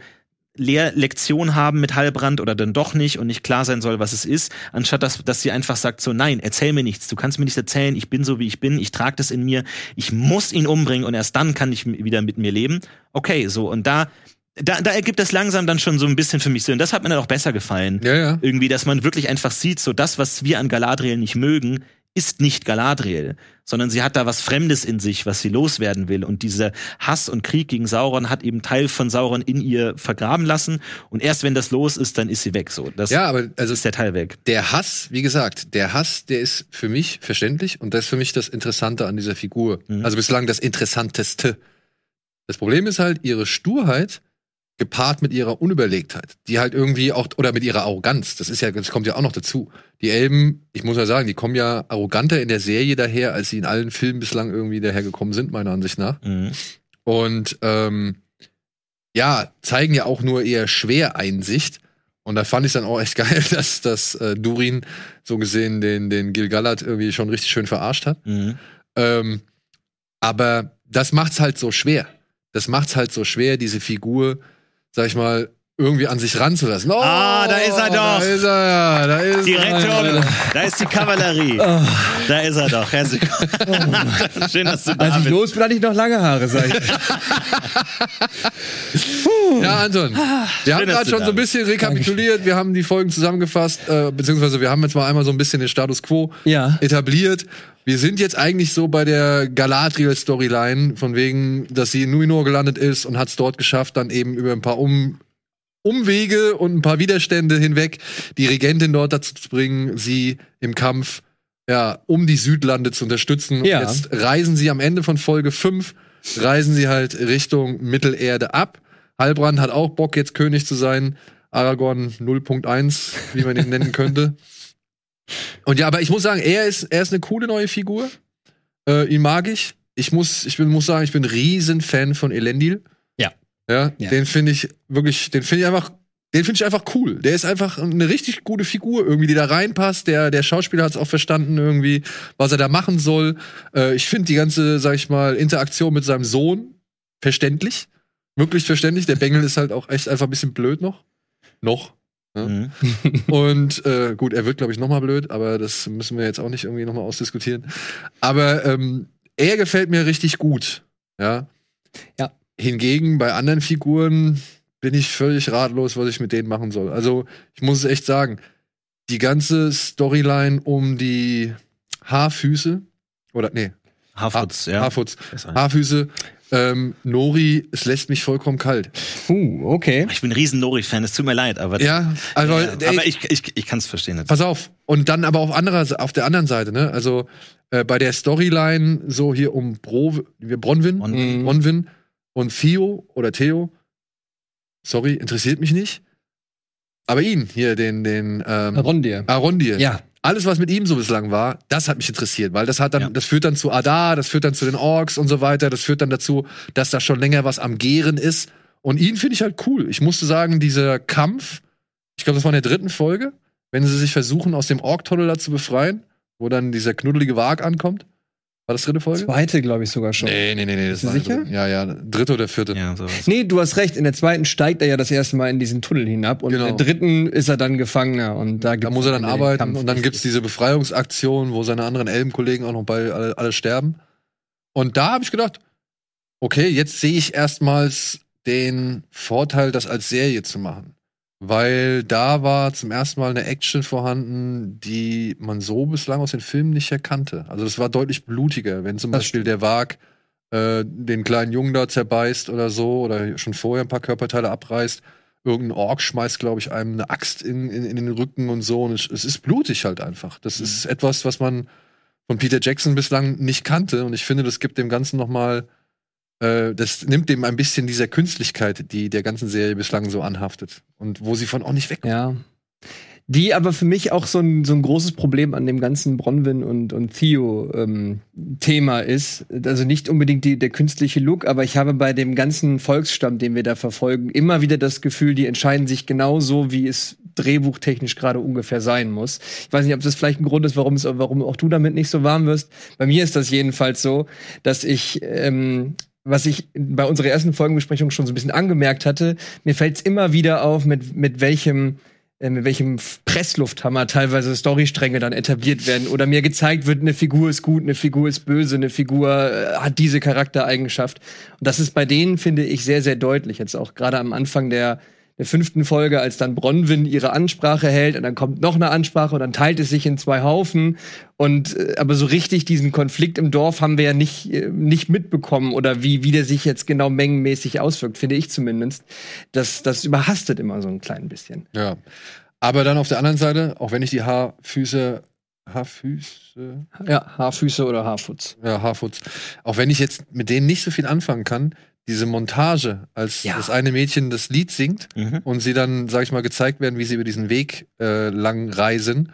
Lehrlektion haben mit Halbrand oder dann doch nicht und nicht klar sein soll, was es ist, anstatt dass, dass sie einfach sagt so, nein, erzähl mir nichts, du kannst mir nichts erzählen, ich bin so, wie ich bin, ich trage das in mir, ich muss ihn umbringen und erst dann kann ich wieder mit mir leben. Okay, so, und da, da, da ergibt das langsam dann schon so ein bisschen für mich Sinn. Das hat mir dann auch besser gefallen. Ja, ja. Irgendwie, dass man wirklich einfach sieht, so das, was wir an Galadriel nicht mögen, ist nicht Galadriel, sondern sie hat da was Fremdes in sich, was sie loswerden will. Und dieser Hass und Krieg gegen Sauron hat eben Teil von Sauron in ihr vergraben lassen. Und erst wenn das los ist, dann ist sie weg. So, das Ja, aber also ist der Teil weg. der Hass, wie gesagt, der Hass, der ist für mich verständlich und das ist für mich das Interessante an dieser Figur. Mhm. Also bislang das Interessanteste. Das Problem ist halt ihre Sturheit gepaart mit ihrer Unüberlegtheit, die halt irgendwie auch oder mit ihrer Arroganz. Das ist ja, das kommt ja auch noch dazu. Die Elben, ich muss ja sagen, die kommen ja arroganter in der Serie daher, als sie in allen Filmen bislang irgendwie dahergekommen sind, meiner Ansicht nach. Mhm. Und ähm, ja, zeigen ja auch nur eher Schwereinsicht. Und da fand ich dann auch echt geil, dass, dass äh, Durin so gesehen den, den Gil-galad irgendwie schon richtig schön verarscht hat. Mhm. Ähm, aber das macht's halt so schwer. Das macht's halt so schwer, diese Figur, sag ich mal, irgendwie an sich ranzulassen. Oh, Ah, da ist er doch. Da ist er, ja, da ist Die er. Rettung, da ist die Kavallerie. Da ist er doch. Herzlich willkommen. Schön, dass du da Als ich bist. los bin, hatte ich noch lange Haare, sag ich. Ja, Anton. Wir haben dass gerade schon da so ein bisschen rekapituliert, wir haben die Folgen zusammengefasst, äh, beziehungsweise wir haben jetzt mal einmal so ein bisschen den Status quo Ja. etabliert. Wir sind jetzt eigentlich so bei der Galadriel-Storyline, von wegen, dass sie in Numenor gelandet ist und hat es dort geschafft, dann eben über ein paar um Umwege und ein paar Widerstände hinweg die Regentin dort dazu zu bringen, sie im Kampf ja, um die Südlande zu unterstützen. Ja. Und jetzt reisen sie am Ende von Folge 5, reisen sie halt Richtung Mittelerde ab. Halbrand hat auch Bock, jetzt König zu sein. Aragorn 0.1, wie man ihn nennen könnte. Und ja, aber ich muss sagen, er ist, er ist eine coole neue Figur. Äh, ihn mag ich. Ich muss, ich bin, muss sagen, ich bin ein riesen Fan von Elendil. Ja. Ja, den finde ich wirklich, den finde ich einfach, den finde ich einfach cool. Der ist einfach eine richtig gute Figur irgendwie, die da reinpasst. Der, der Schauspieler hat es auch verstanden irgendwie, was er da machen soll. Äh, ich finde die ganze, sag ich mal, Interaktion mit seinem Sohn verständlich. Wirklich verständlich. Der Bengel ist halt auch echt einfach ein bisschen blöd noch. Noch. Ja. Mhm. Und äh, gut, er wird, glaube ich, noch mal blöd, aber das müssen wir jetzt auch nicht irgendwie noch mal ausdiskutieren. Aber ähm, er gefällt mir richtig gut. Ja. Ja. Hingegen bei anderen Figuren bin ich völlig ratlos, was ich mit denen machen soll. Also ich muss es echt sagen, die ganze Storyline um die Haarfüße oder nee, Harfoots, ja. Haarfutz. Haarfüße, ähm, Nori, es lässt mich vollkommen kalt. Uh, okay. Ich bin ein riesen Nori-Fan, es tut mir leid, aber, Ja, also ja, ey, aber ich, ich, ich kann es verstehen. Pass auf. Und dann aber auf, anderer, auf der anderen Seite, ne? Also äh, bei der Storyline so hier um Bro, Bronwyn, Und. Bronwyn und Theo oder Theo, sorry, interessiert mich nicht. Aber ihn hier, den, den ähm, Rondir. Arondir. Ja. Alles, was mit ihm so bislang war, das hat mich interessiert, weil das hat dann, Ja. das führt dann zu Adar, das führt dann zu den Orks und so weiter, das führt dann dazu, dass da schon länger was am Gären ist. Und ihn finde ich halt cool. Ich musste sagen, dieser Kampf, ich glaube, das war in der dritten Folge, wenn sie sich versuchen, aus dem Ork-Tunnel da zu befreien, wo dann dieser knuddelige Wag ankommt. War das dritte Folge? Zweite, glaube ich, sogar schon. Nee, nee, nee, nee. Das Bist du sicher? dritte. Ja, ja, dritte oder vierte. ja, sowas. Nee, du hast recht. In der zweiten steigt er ja das erste Mal in diesen Tunnel hinab und Genau. in der dritten ist er dann Gefangener und da, Da muss er dann arbeiten Kampf. und dann gibt's diese Befreiungsaktion, wo seine anderen Elbenkollegen auch noch bei alle, alle sterben. Und da habe ich gedacht, okay, jetzt sehe ich erstmals den Vorteil, das als Serie zu machen. Weil da war zum ersten Mal eine Action vorhanden, die man so bislang aus den Filmen nicht erkannte. Also es war deutlich blutiger, wenn zum Das Beispiel der Wag äh, den kleinen Jungen da zerbeißt oder so, oder schon vorher ein paar Körperteile abreißt. Irgendein Ork schmeißt, glaube ich, einem eine Axt in, in, in den Rücken und so. Und es, es ist blutig halt einfach. Das ist etwas, was man von Peter Jackson bislang nicht kannte. Und ich finde, das gibt dem Ganzen noch mal, das nimmt dem ein bisschen dieser Künstlichkeit, die der ganzen Serie bislang so anhaftet. Und wo sie von auch nicht weg. Ja. Die aber für mich auch so ein, so ein großes Problem an dem ganzen Bronwyn und, und Theo-Thema ist. Also nicht unbedingt die, der künstliche Look, aber ich habe bei dem ganzen Volksstamm, den wir da verfolgen, immer wieder das Gefühl, die entscheiden sich genauso, wie es drehbuchtechnisch gerade ungefähr sein muss. Ich weiß nicht, ob das vielleicht ein Grund ist, warum, es, warum auch du damit nicht so warm wirst. Bei mir ist das jedenfalls so, dass ich ähm, was ich bei unserer ersten Folgenbesprechung schon so ein bisschen angemerkt hatte, mir fällt es immer wieder auf, mit, mit welchem äh, mit welchem Presslufthammer teilweise Storystränge dann etabliert werden oder mir gezeigt wird, eine Figur ist gut, eine Figur ist böse, eine Figur äh, hat diese Charaktereigenschaft. Und das ist bei denen, finde ich, sehr, sehr deutlich. Jetzt auch gerade am Anfang der, der fünften Folge, als dann Bronwyn ihre Ansprache hält und dann kommt noch eine Ansprache und dann teilt es sich in zwei Haufen. Und äh, aber so richtig diesen Konflikt im Dorf haben wir ja nicht, äh, nicht mitbekommen oder wie, wie der sich jetzt genau mengenmäßig auswirkt, finde ich zumindest. Das, das überhastet immer so ein klein bisschen. Ja. Aber dann auf der anderen Seite, auch wenn ich die Haarfüße, Haarfüße, Ja, Haarfüße oder Haarfutz. ja, Haarfutz, auch wenn ich jetzt mit denen nicht so viel anfangen kann, diese Montage, als Ja. das eine Mädchen das Lied singt Mhm. und sie dann, sag ich mal, gezeigt werden, wie sie über diesen Weg äh, lang reisen,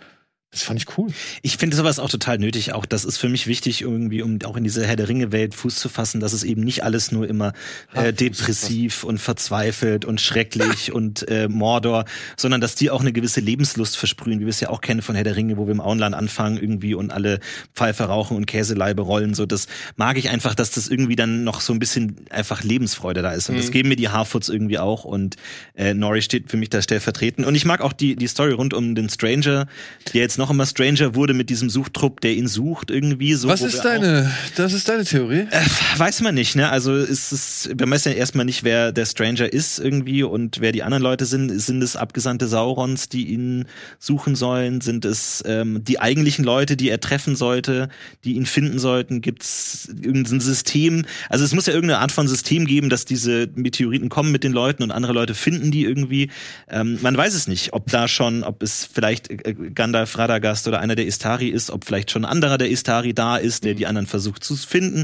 das fand ich cool. Ich finde sowas auch total nötig. Auch das ist für mich wichtig, irgendwie, um auch in diese Herr der Ringe-Welt Fuß zu fassen, dass es eben nicht alles nur immer Ah, äh, depressiv und verzweifelt und schrecklich und äh, Mordor, sondern dass die auch eine gewisse Lebenslust versprühen, wie wir es ja auch kennen von Herr der Ringe, wo wir im Auenland anfangen irgendwie und alle Pfeife rauchen und Käseleibe rollen. So, das mag ich einfach, dass das irgendwie dann noch so ein bisschen einfach Lebensfreude da ist. Und das Mhm. geben mir die Harfoots irgendwie auch. Und äh, Nori steht für mich da stellvertretend. Und ich mag auch die, die Story rund um den Stranger, der jetzt noch immer Stranger wurde mit diesem Suchtrupp, der ihn sucht irgendwie so. Was ist wir auch- deine, das ist deine Theorie? äh, weiß man nicht, ne? Also ist es, wir wissen ja erstmal nicht, wer der Stranger ist irgendwie und wer die anderen Leute sind. Sind es Abgesandte Saurons, die ihn suchen sollen? Sind es ähm, die eigentlichen Leute, die er treffen sollte, die ihn finden sollten? Gibt es irgendein System? Also es muss ja irgendeine Art von System geben, dass diese Meteoriten kommen mit den Leuten und andere Leute finden die irgendwie. Ähm, man weiß es nicht, ob da schon, ob es vielleicht äh, Gandalf, Radagast Radagast oder einer der Istari ist, ob vielleicht schon ein anderer der Istari da ist, der die anderen versucht zu finden.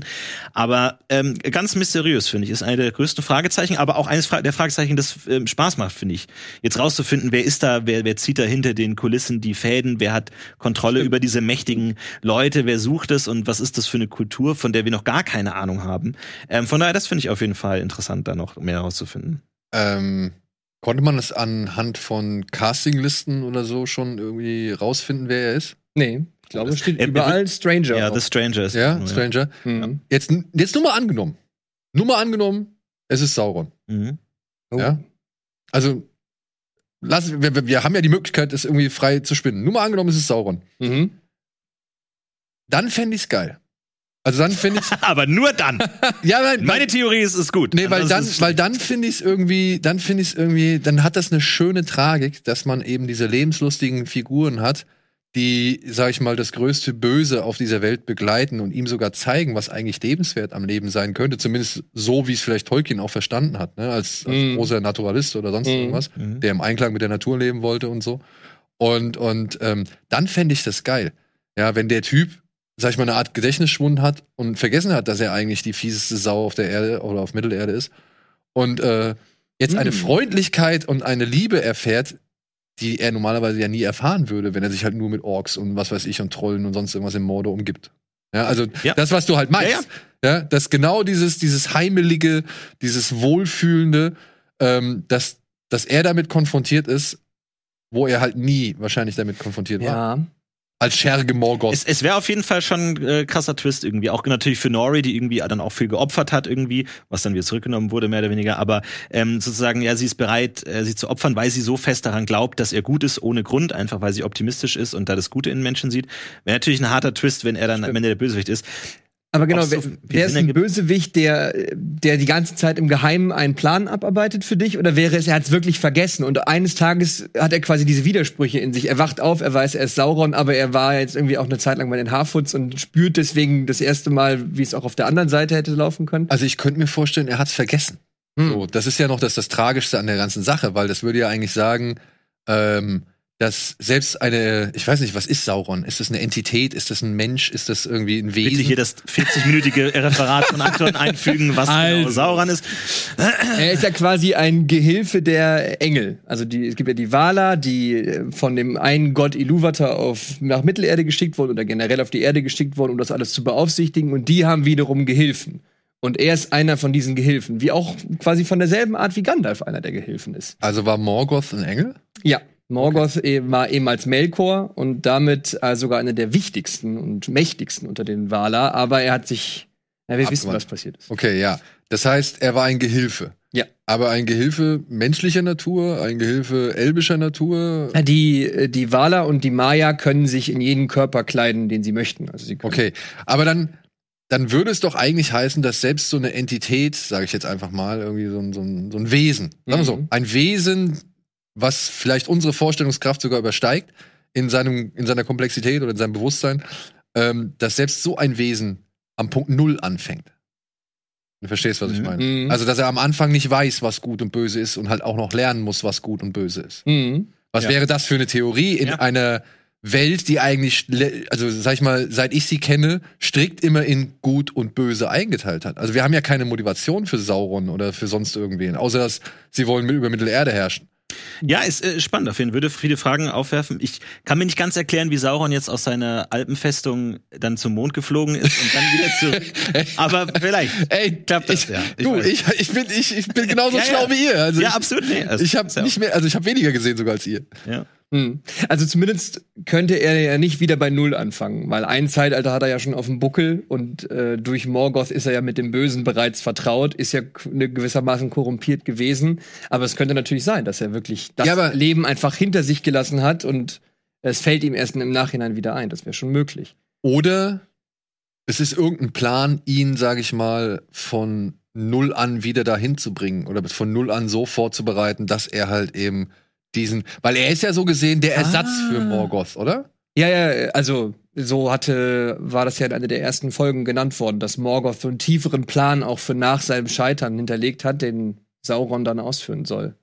Aber ähm, ganz mysteriös, finde ich, ist eine der größten Fragezeichen, aber auch eines der Fragezeichen, das ähm, Spaß macht, finde ich. Jetzt rauszufinden, wer ist da, wer, wer zieht da hinter den Kulissen die Fäden, wer hat Kontrolle über diese mächtigen Leute, wer sucht es und was ist das für eine Kultur, von der wir noch gar keine Ahnung haben. Ähm, von daher, das finde ich auf jeden Fall interessant, da noch mehr herauszufinden. Ähm, konnte man es anhand von Castinglisten oder so schon irgendwie rausfinden, wer er ist? Nee, ich glaube, es steht Er- überall Stranger. Ja. The Stranger ist Ja, Stranger. Mhm. Jetzt, jetzt nur mal angenommen. Nur mal angenommen, es ist Sauron. Mhm. Oh. Ja? Also, lass, wir, wir- haben ja die Möglichkeit, das irgendwie frei zu spinnen. Nur mal angenommen, es ist Sauron. Mhm. Dann fände ich's geil. Also dann finde ich's. Aber nur dann. ja, weil, Meine Theorie ist, ist gut. Nee, weil dann, weil dann finde ich es irgendwie, dann finde ich es irgendwie, dann hat das eine schöne Tragik, dass man eben diese lebenslustigen Figuren hat, die, sag ich mal, das größte Böse auf dieser Welt begleiten und ihm sogar zeigen, was eigentlich lebenswert am Leben sein könnte. Zumindest so, wie es vielleicht Tolkien auch verstanden hat, ne? als, als Mhm. großer Naturalist oder sonst Mhm. irgendwas, Mhm. der im Einklang mit der Natur leben wollte und so. Und, und ähm, dann fände ich das geil. Ja, wenn der Typ, sag ich mal, eine Art Gedächtnisschwund hat und vergessen hat, dass er eigentlich die fieseste Sau auf der Erde oder auf Mittelerde ist. Und äh, jetzt eine Mm. Freundlichkeit und eine Liebe erfährt, die er normalerweise ja nie erfahren würde, wenn er sich halt nur mit Orks und was weiß ich und Trollen und sonst irgendwas im Morde umgibt. Ja, also Ja. das, was du halt meinst. Ja, Ja, dass genau dieses, dieses heimelige, dieses wohlfühlende, ähm, dass, dass er damit konfrontiert ist, wo er halt nie wahrscheinlich damit konfrontiert war. Ja. Als Scherge Morgoth. Es, es wäre auf jeden Fall schon ein äh, krasser Twist irgendwie. Auch natürlich für Nori, die irgendwie dann auch viel geopfert hat irgendwie, was dann wieder zurückgenommen wurde, mehr oder weniger. Aber ähm, sozusagen, ja, sie ist bereit, äh, sie zu opfern, weil sie so fest daran glaubt, dass er gut ist, ohne Grund, einfach weil sie optimistisch ist und da das Gute in Menschen sieht. Wäre natürlich ein harter Twist, wenn er dann am Ende der Bösewicht ist. Aber genau, so wer, wer ist ein? Bösewicht, der, der die ganze Zeit im Geheimen einen Plan abarbeitet für dich? Oder wäre es, er hat es wirklich vergessen und eines Tages hat er quasi diese Widersprüche in sich. Er wacht auf, er weiß, er ist Sauron, aber er war jetzt irgendwie auch eine Zeit lang bei den Harfoots und spürt deswegen das erste Mal, wie es auch auf der anderen Seite hätte laufen können. Also ich könnte mir vorstellen, er hat's vergessen. Hm. So, das ist ja noch das, das Tragischste an der ganzen Sache, weil das würde ja eigentlich sagen, ähm, dass selbst eine, ich weiß nicht, was ist Sauron? Ist das eine Entität? Ist das ein Mensch? Ist das irgendwie ein Bitte Wesen? hier das 40-minütige Referat von Anton einfügen, was genau Also. Sauron ist. Er ist ja quasi ein Gehilfe der Engel. Also die, es gibt ja die Vala, die äh, von dem einen Gott Iluvatar auf nach Mittelerde geschickt wurden oder generell auf die Erde geschickt wurden, um das alles zu beaufsichtigen. Und die haben wiederum Gehilfen. Und er ist einer von diesen Gehilfen, wie auch quasi von derselben Art wie Gandalf einer der Gehilfen ist. Also war Morgoth ein Engel? Ja, Morgoth eh- war ehemals Melkor und damit äh, sogar einer der wichtigsten und mächtigsten unter den Valar. Aber er hat sich, ja, wir wissen, Abgewandt. was passiert ist. Okay, ja. Das heißt, er war ein Gehilfe. Ja. Aber ein Gehilfe menschlicher Natur, ein Gehilfe elbischer Natur. Die, äh, die Valar und die Maya können sich in jeden Körper kleiden, den sie möchten. Also sie Okay, aber dann, dann würde es doch eigentlich heißen, dass selbst so eine Entität, sage ich jetzt einfach mal, irgendwie so ein, so ein, so ein Wesen, sagen wir so, Mhm. ein Wesen, was vielleicht unsere Vorstellungskraft sogar übersteigt, in, seinem, in seiner Komplexität oder in seinem Bewusstsein, ähm, dass selbst so ein Wesen am Punkt Null anfängt. Du verstehst, was ich Mhm. meine? Mhm. Also, dass er am Anfang nicht weiß, was gut und böse ist und halt auch noch lernen muss, was gut und böse ist. Mhm. Was Ja. wäre das für eine Theorie in Ja. einer Welt, die eigentlich, also sag ich mal, seit ich sie kenne, strikt immer in gut und böse eingeteilt hat. Also wir haben ja keine Motivation für Sauron oder für sonst irgendwen, außer dass sie wollen mit über Mittelerde herrschen. Ja, ist äh, spannend auf jeden Fall. Würde viele Fragen aufwerfen. Ich kann mir nicht ganz erklären, wie Sauron jetzt aus seiner Alpenfestung dann zum Mond geflogen ist und dann wieder zurück. Aber vielleicht. Ey, Klappt das, ich, ja. Ich du, ich, ich bin ich, ich bin genauso Ja, ja. schlau wie ihr. Also ja, absolut. Nee, also, ich habe ja nicht mehr, also ich habe weniger gesehen sogar als ihr. Ja. Mhm. Also zumindest könnte er ja nicht wieder bei Null anfangen, weil ein Zeitalter hat er ja schon auf dem Buckel und äh, durch Morgoth ist er ja mit dem Bösen bereits vertraut, ist ja ne, gewissermaßen korrumpiert gewesen. Aber es könnte natürlich sein, dass er wirklich das Ja, Leben einfach hinter sich gelassen hat und es fällt ihm erst im Nachhinein wieder ein. Das wäre schon möglich. Oder es ist irgendein Plan, ihn, sage ich mal, von null an wieder dahin zu bringen oder von null an so vorzubereiten, dass er halt eben diesen, weil er ist ja so gesehen der Ersatz Ah. für Morgoth, oder? Ja, ja, also so hatte, war das ja in einer der ersten Folgen genannt worden, dass Morgoth so einen tieferen Plan auch für nach seinem Scheitern hinterlegt hat, den Sauron dann ausführen soll.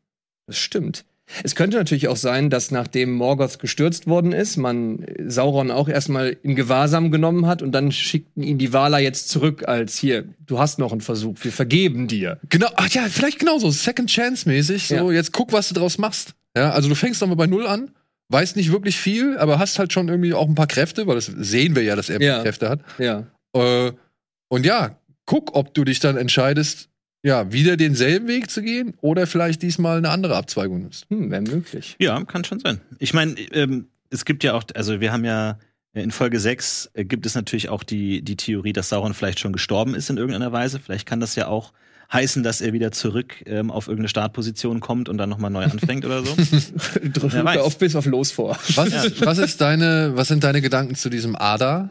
Das stimmt. Es könnte natürlich auch sein, dass nachdem Morgoth gestürzt worden ist, man Sauron auch erstmal in Gewahrsam genommen hat und dann schickten ihn die Valar jetzt zurück als hier, du hast noch einen Versuch, wir vergeben dir. Genau, ach ja, vielleicht genauso, Second Chance mäßig. So, Ja. jetzt guck, was du draus machst. Ja, also du fängst nochmal bei Null an, weißt nicht wirklich viel, aber hast halt schon irgendwie auch ein paar Kräfte, weil das sehen wir ja, dass er Ja. Kräfte hat. Ja. Äh, und ja, guck, ob du dich dann entscheidest, ja, wieder denselben Weg zu gehen oder vielleicht diesmal eine andere Abzweigung nimmst. Hm, wäre möglich. Ja, kann schon sein. Ich meine, ähm, es gibt ja auch, also wir haben ja in Folge 6 äh, gibt es natürlich auch die, die Theorie, dass Sauron vielleicht schon gestorben ist in irgendeiner Weise. Vielleicht kann das ja auch heißen, dass er wieder zurück ähm, auf irgendeine Startposition kommt und dann nochmal neu anfängt oder so. Drückt weiß. auf bis auf los vor. Was, was ist deine, was sind deine Gedanken zu diesem Ada?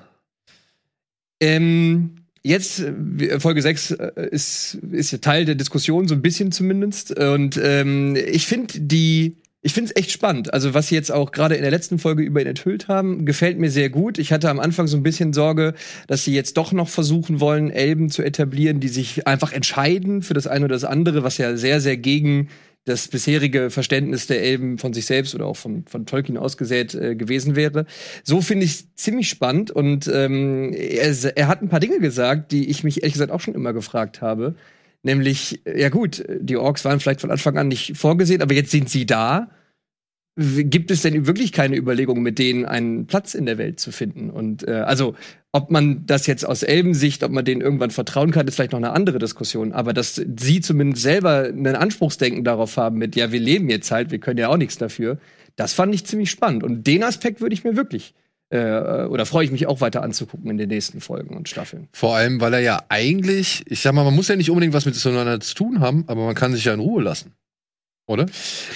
Ähm, jetzt, äh, Folge 6 äh, ist, ist ja Teil der Diskussion, so ein bisschen zumindest. Und ähm, ich finde die. Ich finde es echt spannend. Also, was sie jetzt auch gerade in der letzten Folge über ihn enthüllt haben, gefällt mir sehr gut. Ich hatte am Anfang so ein bisschen Sorge, dass sie jetzt doch noch versuchen wollen, Elben zu etablieren, die sich einfach entscheiden für das eine oder das andere, was ja sehr, sehr gegen das bisherige Verständnis der Elben von sich selbst oder auch von, von Tolkien ausgesät äh, gewesen wäre. So finde ich ziemlich spannend und ähm, er, er hat ein paar Dinge gesagt, die ich mich ehrlich gesagt auch schon immer gefragt habe. Nämlich, ja gut, die Orks waren vielleicht von Anfang an nicht vorgesehen, aber jetzt sind sie da. Gibt es denn wirklich keine Überlegung, mit denen einen Platz in der Welt zu finden? Und äh, also, ob man das jetzt aus Elbensicht, ob man denen irgendwann vertrauen kann, ist vielleicht noch eine andere Diskussion. Aber dass sie zumindest selber einen Anspruchsdenken darauf haben mit, ja, wir leben jetzt halt, wir können ja auch nichts dafür, das fand ich ziemlich spannend. Und den Aspekt würde ich mir wirklich äh, oder freue ich mich auch weiter anzugucken in den nächsten Folgen und Staffeln. Vor allem, weil er ja eigentlich, ich sag mal, man muss ja nicht unbedingt was miteinander zu tun haben, aber man kann sich ja in Ruhe lassen. Oder?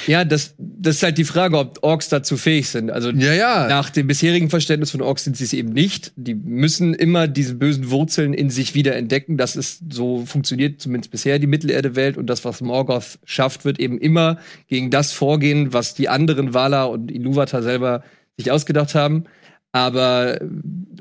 Ja, das, das ist halt die Frage, ob Orks dazu fähig sind. Also Ja, ja. nach dem bisherigen Verständnis von Orks sind sie es eben nicht. Die müssen immer diese bösen Wurzeln in sich wieder entdecken. Das ist so funktioniert zumindest bisher die Mittelerde-Welt und das, was Morgoth schafft, wird eben immer gegen das vorgehen, was die anderen Valar und Ilúvatar selber sich ausgedacht haben. Aber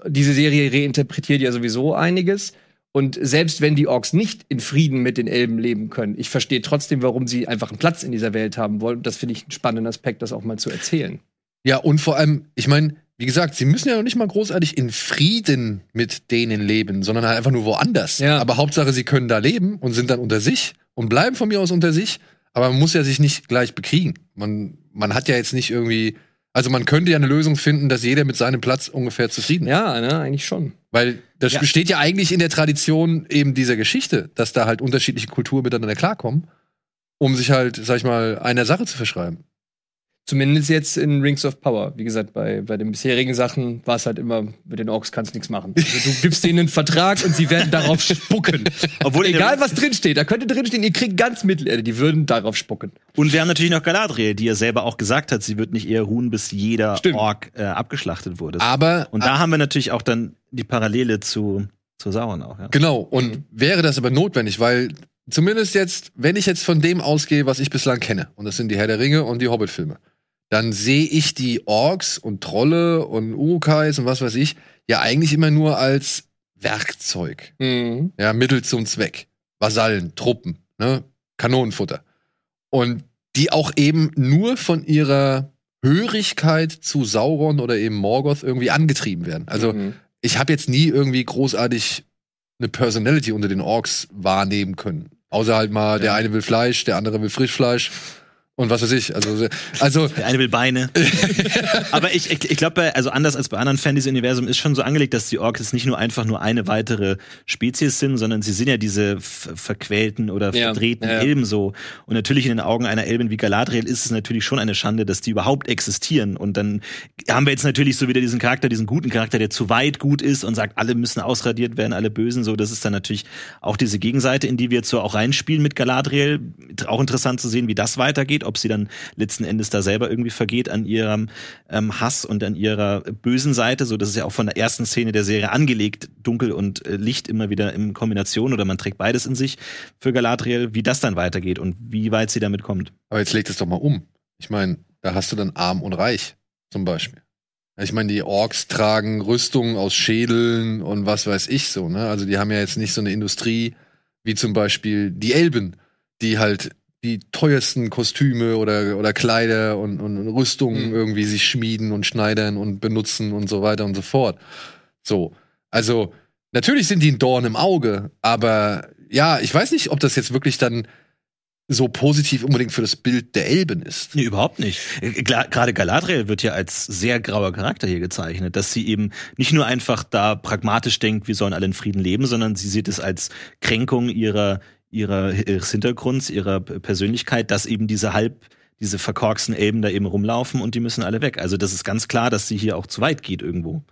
diese Serie reinterpretiert ja sowieso einiges. Und selbst wenn die Orks nicht in Frieden mit den Elben leben können, ich verstehe trotzdem, warum sie einfach einen Platz in dieser Welt haben wollen. Das finde ich einen spannenden Aspekt, das auch mal zu erzählen. Ja, und vor allem, ich meine, wie gesagt, sie müssen ja noch nicht mal großartig in Frieden mit denen leben, sondern halt einfach nur woanders. Ja. Aber Hauptsache, sie können da leben und sind dann unter sich und bleiben von mir aus unter sich. Aber man muss ja sich nicht gleich bekriegen. Man, man hat ja jetzt nicht irgendwie, also man könnte ja eine Lösung finden, dass jeder mit seinem Platz ungefähr zufrieden ist. Ja, ne, eigentlich schon. Weil das Ja. besteht ja eigentlich in der Tradition eben dieser Geschichte, dass da halt unterschiedliche Kulturen miteinander klarkommen, um sich halt, sag ich mal, einer Sache zu verschreiben. Zumindest jetzt in Rings of Power. Wie gesagt, bei, bei den bisherigen Sachen war es halt immer, mit den Orks kannst du nichts machen. Also, du gibst denen einen Vertrag und sie werden darauf spucken. Obwohl Egal, was drinsteht, da könnte drinstehen, ihr kriegt ganz Mittelerde, die würden darauf spucken. Und wir haben natürlich noch Galadriel, die ja selber auch gesagt hat, sie wird nicht eher ruhen, bis jeder Stimmt. Ork äh, abgeschlachtet wurde. Aber Und da haben wir natürlich auch dann die Parallele zu, zu Sauron auch. Ja? Genau, und wäre das aber notwendig, weil zumindest jetzt, wenn ich jetzt von dem ausgehe, was ich bislang kenne, und das sind die Herr der Ringe und die Hobbit-Filme, dann sehe ich die Orks und Trolle und Urukais und was weiß ich ja eigentlich immer nur als Werkzeug. Mhm. Ja, Mittel zum Zweck. Vasallen, Truppen, ne? Kanonenfutter. Und die auch eben nur von ihrer Hörigkeit zu Sauron oder eben Morgoth irgendwie angetrieben werden. Also Mhm. ich habe jetzt nie irgendwie großartig eine Personality unter den Orks wahrnehmen können. Außer halt mal, der eine will Fleisch, der andere will Frischfleisch und was weiß ich. Also, also Der eine will Beine. Aber ich, ich, ich glaube, also anders als bei anderen Fantasy-Universum ist schon so angelegt, dass die Orks jetzt nicht nur einfach nur eine weitere Spezies sind, sondern sie sind ja diese verquälten oder Ja, verdrehten ja. Elben so. Und natürlich in den Augen einer Elbin wie Galadriel ist es natürlich schon eine Schande, dass die überhaupt existieren. Und dann haben wir jetzt natürlich so wieder diesen Charakter, diesen guten Charakter, der zu weit gut ist und sagt, alle müssen ausradiert werden, alle Bösen. So, das ist dann natürlich auch diese Gegenseite, in die wir jetzt so auch reinspielen mit Galadriel. Auch interessant zu sehen, wie das weitergeht, ob sie dann letzten Endes da selber irgendwie vergeht an ihrem ähm, Hass und an ihrer bösen Seite. So, das ist ja auch von der ersten Szene der Serie angelegt, dunkel und äh, Licht immer wieder in Kombination oder man trägt beides in sich für Galadriel, wie das dann weitergeht und wie weit sie damit kommt. Aber jetzt leg das doch mal um. Ich meine, da hast du dann arm und reich zum Beispiel. Ich meine, die Orks tragen Rüstungen aus Schädeln und was weiß ich so. Ne? Also die haben ja jetzt nicht so eine Industrie wie zum Beispiel die Elben, die halt die teuersten Kostüme oder, oder Kleider und, und Rüstungen Mhm. irgendwie sich schmieden und schneidern und benutzen und so weiter und so fort. So. Also, natürlich sind die ein Dorn im Auge, aber ja, ich weiß nicht, ob das jetzt wirklich dann so positiv unbedingt für das Bild der Elben ist. Nee, überhaupt nicht. Äh, Gerade Galadriel wird ja als sehr grauer Charakter hier gezeichnet, dass sie eben nicht nur einfach da pragmatisch denkt, wir sollen alle in Frieden leben, sondern sie sieht es als Kränkung ihrer, ihrer, ihres Hintergrunds, ihrer Persönlichkeit, dass eben diese halb, diese verkorksten Elben da eben rumlaufen und die müssen alle weg. Also das ist ganz klar, dass sie hier auch zu weit geht irgendwo.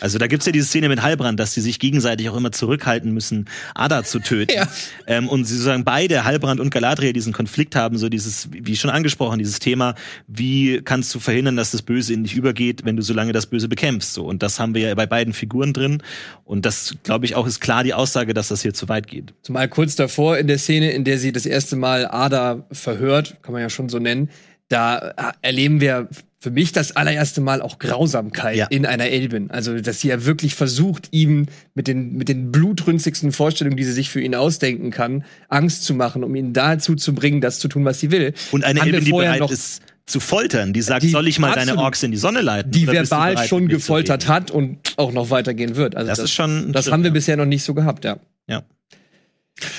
Also da gibt's ja diese Szene mit Halbrand, dass sie sich gegenseitig auch immer zurückhalten müssen, Ada zu töten. Ja. Ähm, und sie sozusagen beide, Halbrand und Galadriel, diesen Konflikt haben, so dieses, wie schon angesprochen, dieses Thema, wie kannst du verhindern, dass das Böse in dich übergeht, wenn du so lange das Böse bekämpfst. So. Und das haben wir ja bei beiden Figuren drin. Und das, glaube ich, auch ist klar die Aussage, dass das hier zu weit geht. Zumal kurz davor in der Szene, in der sie das erste Mal Ada verhört, kann man ja schon so nennen, da äh, erleben wir für mich das allererste Mal auch Grausamkeit Ja. in einer Elbin. Also, dass sie ja wirklich versucht, ihm mit den, mit den blutrünstigsten Vorstellungen, die sie sich für ihn ausdenken kann, Angst zu machen, um ihn dazu zu bringen, das zu tun, was sie will. Und eine Elbe, die bereit ist zu foltern, die sagt, Die- soll ich mal deine. Orks in die Sonne leiten? Die verbal bereit, schon gefoltert hat und auch noch weitergehen wird. Also Das ist schon Das Schritt, haben wir ja. bisher noch nicht so gehabt, ja. Ja.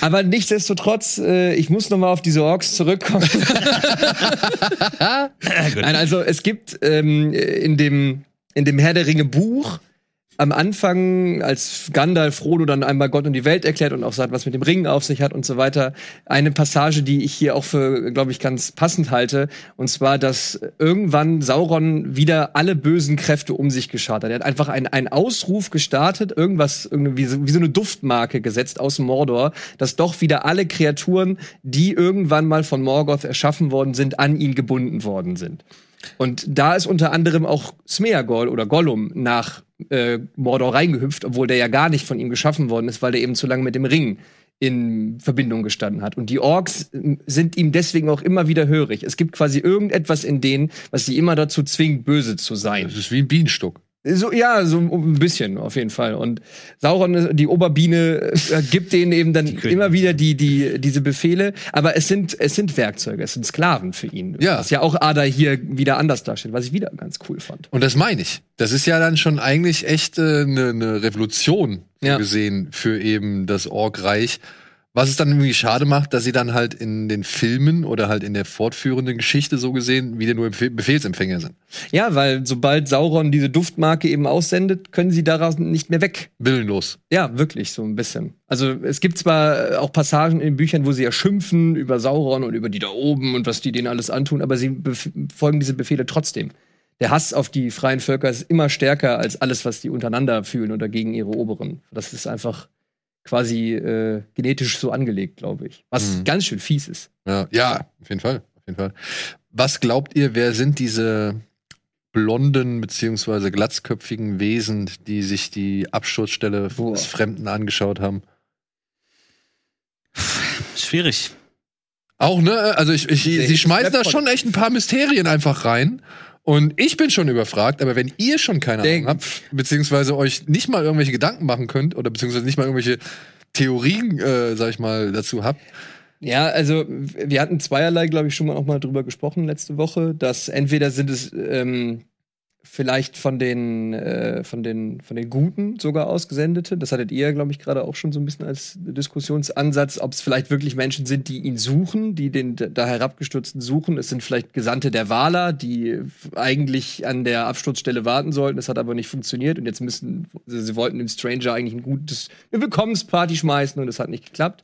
Aber nichtsdestotrotz, äh, ich muss noch mal auf diese Orks zurückkommen. Nein, also es gibt ähm, in dem in dem Herr der Ringe Buch am Anfang, als Gandalf Frodo dann einmal Gott und die Welt erklärt und auch sagt, was mit dem Ring auf sich hat und so weiter, eine Passage, die ich hier auch für, glaube ich, ganz passend halte, und zwar, dass irgendwann Sauron wieder alle bösen Kräfte um sich geschart hat. Er hat einfach einen, Ausruf gestartet, irgendwas, irgendwie wie so eine Duftmarke gesetzt aus Mordor, dass doch wieder alle Kreaturen, die irgendwann mal von Morgoth erschaffen worden sind, an ihn gebunden worden sind. Und da ist unter anderem auch Smeagol oder Gollum nach äh, Mordor reingehüpft, obwohl der ja gar nicht von ihm geschaffen worden ist, weil der eben zu lange mit dem Ring in Verbindung gestanden hat. Und die Orks sind ihm deswegen auch immer wieder hörig. Es gibt quasi irgendetwas in denen, was sie immer dazu zwingt, böse zu sein. Das ist wie ein Bienenstock. So, ja, so ein bisschen, auf jeden Fall. Und Sauron, die Oberbiene, äh, gibt denen eben dann immer wieder die, die, diese Befehle. Aber es sind, es sind Werkzeuge, es sind Sklaven für ihn. Ja. Was ja auch Ada hier wieder anders darstellt, was ich wieder ganz cool fand. Und das meine ich. Das ist ja dann schon eigentlich echt eine äh, ne- ne Revolution Ja. gesehen für eben das Orkreich. Was es dann irgendwie schade macht, dass sie dann halt in den Filmen oder halt in der fortführenden Geschichte so gesehen wieder nur Bef- Befehlsempfänger sind. Ja, weil sobald Sauron diese Duftmarke eben aussendet, können sie daraus nicht mehr weg. Willenlos. Ja, wirklich, so ein bisschen. Also es gibt zwar auch Passagen in den Büchern, wo sie ja schimpfen über Sauron und über die da oben und was die denen alles antun, aber sie folgen diese Befehle trotzdem. Der Hass auf die freien Völker ist immer stärker als alles, was die untereinander fühlen oder gegen ihre Oberen. Das ist einfach quasi äh, genetisch so angelegt, glaube ich. Was Mhm. ganz schön fies ist. Ja, ja, auf jeden Fall. Auf jeden Fall. Was glaubt ihr, wer sind diese blonden beziehungsweise glatzköpfigen Wesen, die sich die Absturzstelle Boah. des Fremden angeschaut haben? Schwierig. Auch, ne? Also ich, ich, sie schmeißen da schon echt ein paar Mysterien einfach rein. Und ich bin schon überfragt, aber wenn ihr schon keine Ahnung habt, beziehungsweise euch nicht mal irgendwelche Gedanken machen könnt, oder beziehungsweise nicht mal irgendwelche Theorien, äh, sag ich mal, dazu habt, Ja, also wir hatten zweierlei, glaube ich, schon mal auch mal drüber gesprochen letzte Woche, dass entweder sind es ähm, vielleicht von den äh, von den von den Guten sogar ausgesendete. Das hattet ihr, glaube ich, gerade auch schon so ein bisschen als Diskussionsansatz, ob es vielleicht wirklich Menschen sind, die ihn suchen, die den da herabgestürzten suchen. Es sind vielleicht Gesandte der Waler, die eigentlich an der Absturzstelle warten sollten. Das hat aber nicht funktioniert und jetzt müssen sie, sie wollten dem Stranger eigentlich ein gutes eine Willkommensparty schmeißen und es hat nicht geklappt.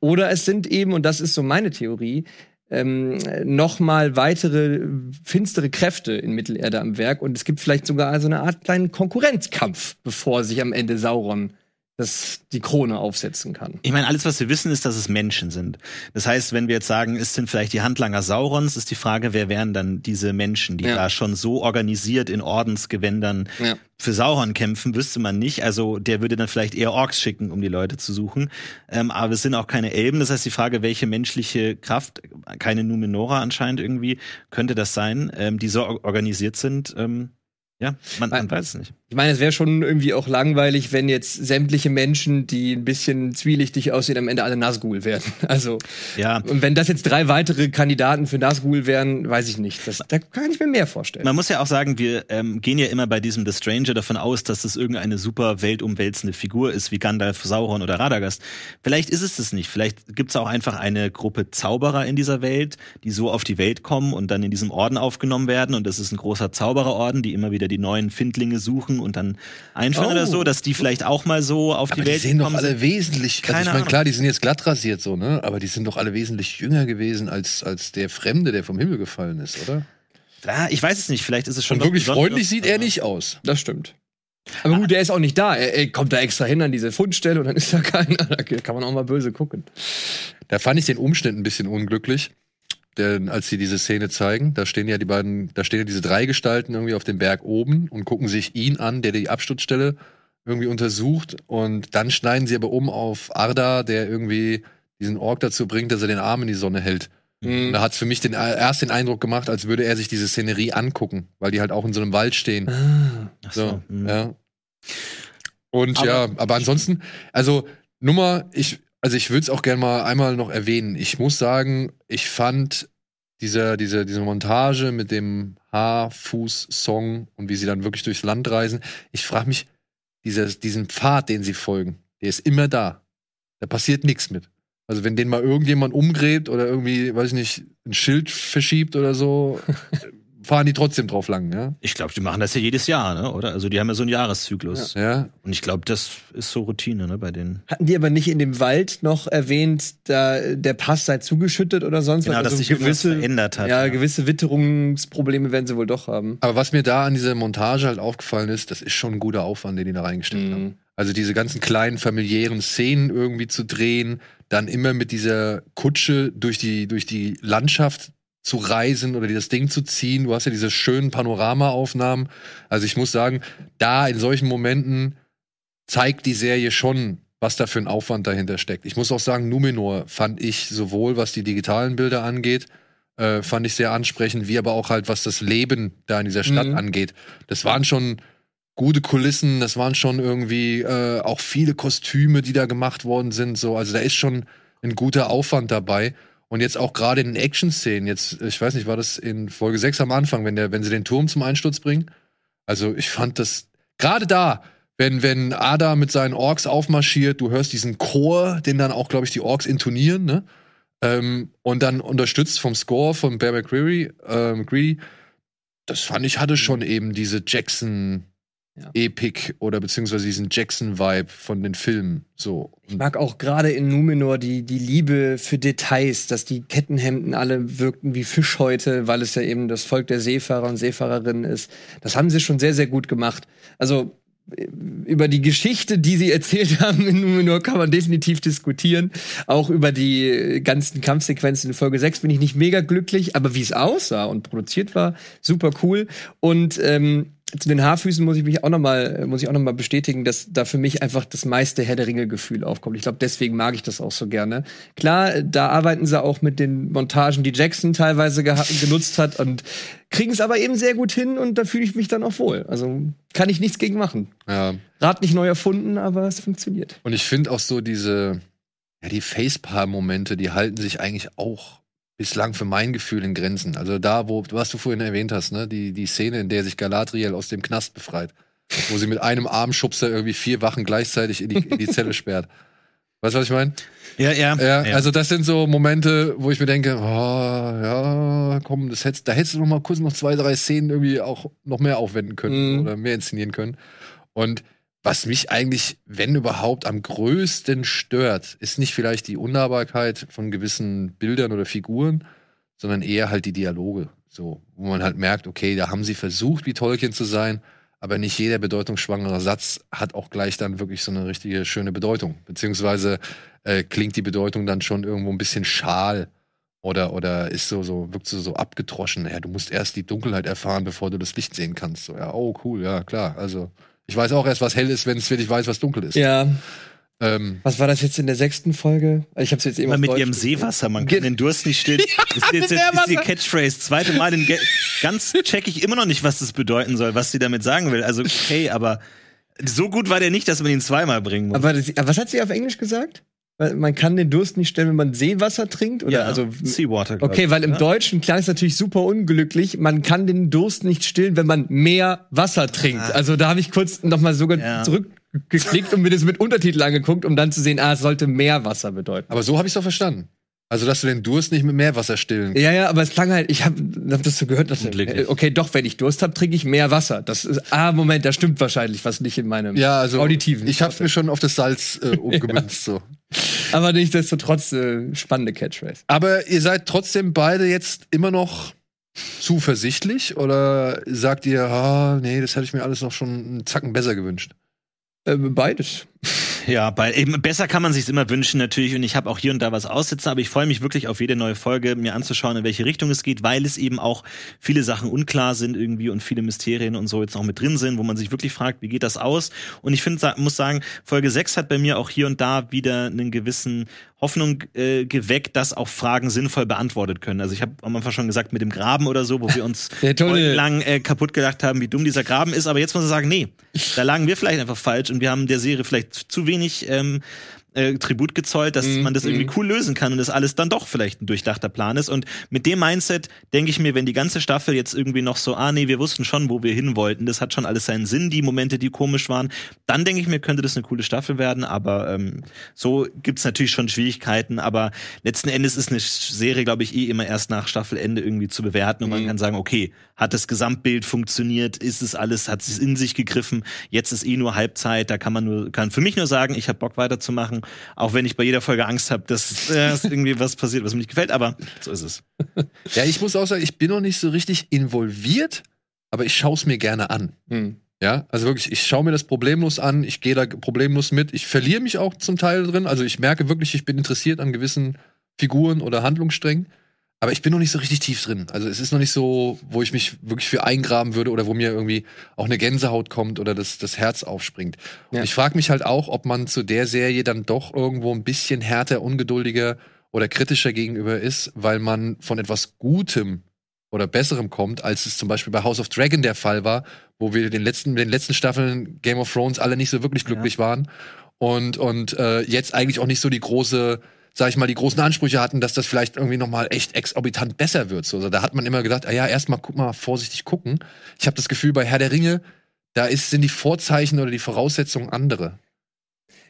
Oder es sind eben, und das ist so meine Theorie, ähm, noch mal weitere finstere Kräfte in Mittelerde am Werk. Und es gibt vielleicht sogar so eine Art kleinen Konkurrenzkampf, bevor sich am Ende Sauron das die Krone aufsetzen kann. Ich meine, alles, was wir wissen, ist, dass es Menschen sind. Das heißt, wenn wir jetzt sagen, es sind vielleicht die Handlanger Saurons, ist die Frage, wer wären dann diese Menschen, die Ja. da schon so organisiert in Ordensgewändern Ja. für Sauron kämpfen, wüsste man nicht. Also der würde dann vielleicht eher Orks schicken, um die Leute zu suchen. Ähm, aber es sind auch keine Elben. Das heißt, die Frage, welche menschliche Kraft, keine Numenora anscheinend irgendwie, könnte das sein, ähm, die so or- organisiert sind, ähm, Ja, man, man weiß es nicht. Ich meine, es wäre schon irgendwie auch langweilig, wenn jetzt sämtliche Menschen, die ein bisschen zwielichtig aussehen, am Ende alle Nazgul werden. Also, Ja. und wenn das jetzt drei weitere Kandidaten für Nazgul wären, weiß ich nicht. Das, da kann ich mir mehr vorstellen. Man muss ja auch sagen, wir ähm, gehen ja immer bei diesem The Stranger davon aus, dass das irgendeine super weltumwälzende Figur ist, wie Gandalf, Sauron oder Radagast. Vielleicht ist es das nicht. Vielleicht gibt es auch einfach eine Gruppe Zauberer in dieser Welt, die so auf die Welt kommen und dann in diesem Orden aufgenommen werden. Und das ist ein großer Zaubererorden, die immer wieder die neuen Findlinge suchen und dann einführen Oh. oder so, dass die vielleicht auch mal so auf Aber die die Welt sehen doch alle sind. wesentlich. Keine also ich meine, Ahnung. klar, die sind jetzt glatt rasiert so, ne? Aber die sind doch alle wesentlich jünger gewesen als, als der Fremde, der vom Himmel gefallen ist, oder? Ja, ich weiß es nicht. Vielleicht ist es schon Und wirklich freundlich sieht er nicht aus. Das stimmt. Aber gut, der ist auch nicht da. Er, er kommt da extra hin an diese Fundstelle und dann ist da keiner. Da kann man auch mal böse gucken. Da fand ich den Umstand ein bisschen unglücklich. Denn als sie diese Szene zeigen, da stehen ja die beiden, da stehen ja diese drei Gestalten irgendwie auf dem Berg oben und gucken sich ihn an, der die Absturzstelle irgendwie untersucht. Und dann schneiden sie aber um auf Arda, der irgendwie diesen Ork dazu bringt, dass er den Arm in die Sonne hält. Und da hat es für mich den, erst den Eindruck gemacht, als würde er sich diese Szenerie angucken, weil die halt auch in so einem Wald stehen. Ah. Ach So, so. hm. ja. Und Aber- ja, aber ansonsten, also Nummer, ich, also ich würde es auch gerne mal einmal noch erwähnen. Ich muss sagen, ich fand diese, diese, diese Montage mit dem Haarfuß-Song und wie sie dann wirklich durchs Land reisen, ich frage mich, dieser, diesen Pfad, den sie folgen, der ist immer da. Da passiert nichts mit. Also wenn den mal irgendjemand umgräbt oder irgendwie, weiß ich nicht, ein Schild verschiebt oder so, fahren die trotzdem drauf lang, ja. Ich glaube, die machen das ja jedes Jahr, ne? oder? Also die haben ja so einen Jahreszyklus. Ja, Und ich glaube, das ist so Routine, ne, bei denen. Hatten die aber nicht in dem Wald noch erwähnt, da der Pass sei zugeschüttet oder sonst Genau, was? dass Also sich irgendwas verändert hat. Ja, gewisse Witterungsprobleme werden sie wohl doch haben. Aber was mir da an dieser Montage halt aufgefallen ist, das ist schon ein guter Aufwand, den die da reingestellt Mhm. haben. Also diese ganzen kleinen familiären Szenen irgendwie zu drehen, dann immer mit dieser Kutsche durch die, durch die Landschaft zu reisen oder das Ding zu ziehen. Du hast ja diese schönen Panoramaaufnahmen. Also ich muss sagen, da in solchen Momenten zeigt die Serie schon, was da für ein Aufwand dahinter steckt. Ich muss auch sagen, Numenor fand ich sowohl, was die digitalen Bilder angeht, äh, fand ich sehr ansprechend, wie aber auch halt, was das Leben da in dieser Stadt Mhm. angeht. Das waren schon gute Kulissen, das waren schon irgendwie äh, auch viele Kostüme, die da gemacht worden sind. So, also da ist schon ein guter Aufwand dabei. Und jetzt auch gerade in den Action-Szenen, jetzt, ich weiß nicht, war das in Folge 6 am Anfang, wenn, der, wenn sie den Turm zum Einsturz bringen? Also ich fand das, gerade da, wenn, wenn Ada mit seinen Orks aufmarschiert, du hörst diesen Chor, den dann auch, glaube ich, die Orks intonieren, ne? Ähm, und dann unterstützt vom Score von Bear McCreary, äh, McCready, das fand ich, hatte schon eben diese Jackson Ja. Epic oder beziehungsweise diesen Jackson-Vibe von den Filmen. So. Ich mag auch gerade in Numenor die, die Liebe für Details, dass die Kettenhemden alle wirkten wie Fischhäute, weil es ja eben das Volk der Seefahrer und Seefahrerinnen ist. Das haben sie schon sehr, sehr gut gemacht. Also äh, über die Geschichte, die sie erzählt haben in Numenor, kann man definitiv diskutieren. Auch über die äh, ganzen Kampfsequenzen in Folge 6 bin ich nicht mega glücklich, aber wie es aussah und produziert war, super cool. Und ähm, zu den Haarfüßen muss ich mich auch noch mal muss ich auch noch mal bestätigen, dass da für mich einfach das meiste Herr der Ringe Gefühl aufkommt. Ich glaube, deswegen mag ich das auch so gerne. Klar, da arbeiten sie auch mit den Montagen, die Jackson teilweise genutzt hat und kriegen es aber eben sehr gut hin und da fühle ich mich dann auch wohl. Also kann ich nichts gegen machen. Ja. Rad nicht neu erfunden, aber es funktioniert. Und ich finde auch so diese, ja, die Facepalm-Momente, die halten sich eigentlich auch bislang für mein Gefühl in Grenzen. Also da, wo, was du vorhin erwähnt hast, ne, die, die Szene, in der sich Galadriel aus dem Knast befreit, wo sie mit einem Armschubser irgendwie vier Wachen gleichzeitig in die, in die Zelle sperrt. Weißt du, was ich meine? Ja, ja. Ja, also das sind so Momente, wo ich mir denke, oh, ja, komm, das hättest, da hättest du noch mal kurz noch zwei, drei Szenen irgendwie auch noch mehr aufwenden können Mhm. oder mehr inszenieren können. Und was mich eigentlich, wenn überhaupt, am größten stört, ist nicht vielleicht die Unnahbarkeit von gewissen Bildern oder Figuren, sondern eher halt die Dialoge. So, wo man halt merkt, okay, da haben sie versucht, wie Tolkien zu sein, aber nicht jeder bedeutungsschwangere Satz hat auch gleich dann wirklich so eine richtige schöne Bedeutung. Beziehungsweise äh, klingt die Bedeutung dann schon irgendwo ein bisschen schal oder, oder ist so, so, wirkt so, so abgetroschen. Ja, du musst erst die Dunkelheit erfahren, bevor du das Licht sehen kannst. So, ja, oh, cool, ja, klar. Also, ich weiß auch erst, was hell ist, wenn ich weiß, was dunkel ist. Ja, Ähm, Was war das jetzt in der sechsten Folge? Ich habe es jetzt eben mit Deutsch ihrem. Seewasser, man kann den Durst nicht stillen. Das ist jetzt, jetzt ist die Catchphrase. Zweite Mal in Ge ganz check ich immer noch nicht, was das bedeuten soll, was sie damit sagen will. Also, okay, aber so gut war der nicht, dass man ihn zweimal bringen muss. Aber das, aber was hat sie auf Englisch gesagt? Man kann den Durst nicht stellen, wenn man Seewasser trinkt? Oder ja, also Seawater. Okay, ich, weil im ja? Deutschen klang es natürlich super unglücklich. Man kann den Durst nicht stillen, wenn man mehr Wasser trinkt. Ah. Also da habe ich kurz noch mal sogar Ja. zurückgeklickt und mir das mit Untertitel angeguckt, um dann zu sehen, ah, es sollte mehr Wasser bedeuten. aber so habe ich es doch verstanden. Also, dass du den Durst nicht mit Meerwasser stillen kannst. Ja, ja, aber es klang halt, ich habe hab das so gehört, dass Unglücklich. okay, doch, wenn ich Durst habe, trinke ich mehr Wasser. Das ist, ah, Moment, da stimmt wahrscheinlich was nicht in meinem Ja, also auditiven. ich habe mir schon auf das Salz äh, umgemünzt. so. Aber nichtsdestotrotz äh, spannende Catchphrase. Aber ihr seid trotzdem beide jetzt immer noch zuversichtlich oder sagt ihr, ah, nee, das hätte ich mir alles noch schon einen Zacken besser gewünscht? Äh, beides. Ja, bei, eben, besser kann man sich immer wünschen natürlich und ich habe auch hier und da was aussitzen, aber ich freue mich wirklich auf jede neue Folge, mir anzuschauen, in welche Richtung es geht, weil es eben auch viele Sachen unklar sind irgendwie und viele Mysterien und so jetzt auch mit drin sind, wo man sich wirklich fragt, wie geht das aus? Und ich finde, muss sagen, Folge 6 hat bei mir auch hier und da wieder einen gewissen Hoffnung äh, geweckt, dass auch Fragen sinnvoll beantwortet können. Also ich habe am Anfang schon gesagt, mit dem Graben oder so, wo wir uns lang äh, kaputt gedacht haben, wie dumm dieser Graben ist, aber jetzt muss ich sagen, nee, da lagen wir vielleicht einfach falsch und wir haben der Serie vielleicht zu wenig ähm, äh, Tribut gezollt, dass Mhm, man das irgendwie cool lösen kann und das alles dann doch vielleicht ein durchdachter Plan ist. Und mit dem Mindset denke ich mir, wenn die ganze Staffel jetzt irgendwie noch so, ah nee, wir wussten schon, wo wir hin wollten, das hat schon alles seinen Sinn, die Momente, die komisch waren, dann denke ich mir, könnte das eine coole Staffel werden. Aber ähm, so gibt's natürlich schon Schwierigkeiten. Aber letzten Endes ist eine Serie, glaube ich, eh immer erst nach Staffelende irgendwie zu bewerten und man kann sagen, okay, hat das Gesamtbild funktioniert, ist es alles, hat es in sich gegriffen, jetzt ist eh nur Halbzeit, da kann man nur, kann für mich nur sagen, ich habe Bock weiterzumachen, auch wenn ich bei jeder Folge Angst habe, dass, äh, dass irgendwie was passiert, was mir nicht gefällt, aber so ist es. Ja, ich muss auch sagen, ich bin noch nicht so richtig involviert, aber ich schaue es mir gerne an. Hm. Ja, also wirklich, ich schaue mir das problemlos an, ich gehe da problemlos mit, ich verliere mich auch zum Teil drin, also ich merke wirklich, ich bin interessiert an gewissen Figuren oder Handlungssträngen, aber ich bin noch nicht so richtig tief drin. Also es ist noch nicht so, wo ich mich wirklich für eingraben würde oder wo mir irgendwie auch eine Gänsehaut kommt oder das, das Herz aufspringt. Ja. Und ich frage mich halt auch, ob man zu der Serie dann doch irgendwo ein bisschen härter, ungeduldiger oder kritischer gegenüber ist, weil man von etwas Gutem oder Besserem kommt, als es zum Beispiel bei House of Dragon der Fall war, wo wir den letzten, den letzten Staffeln Game of Thrones alle nicht so wirklich glücklich waren und und äh, jetzt eigentlich auch nicht so die große, sag ich mal, die großen Ansprüche hatten, dass das vielleicht irgendwie noch mal echt exorbitant besser wird. So, also da hat man immer gedacht, ah ja, erstmal guck mal vorsichtig gucken. Ich habe das Gefühl, bei Herr der Ringe, da ist, sind die Vorzeichen oder die Voraussetzungen andere.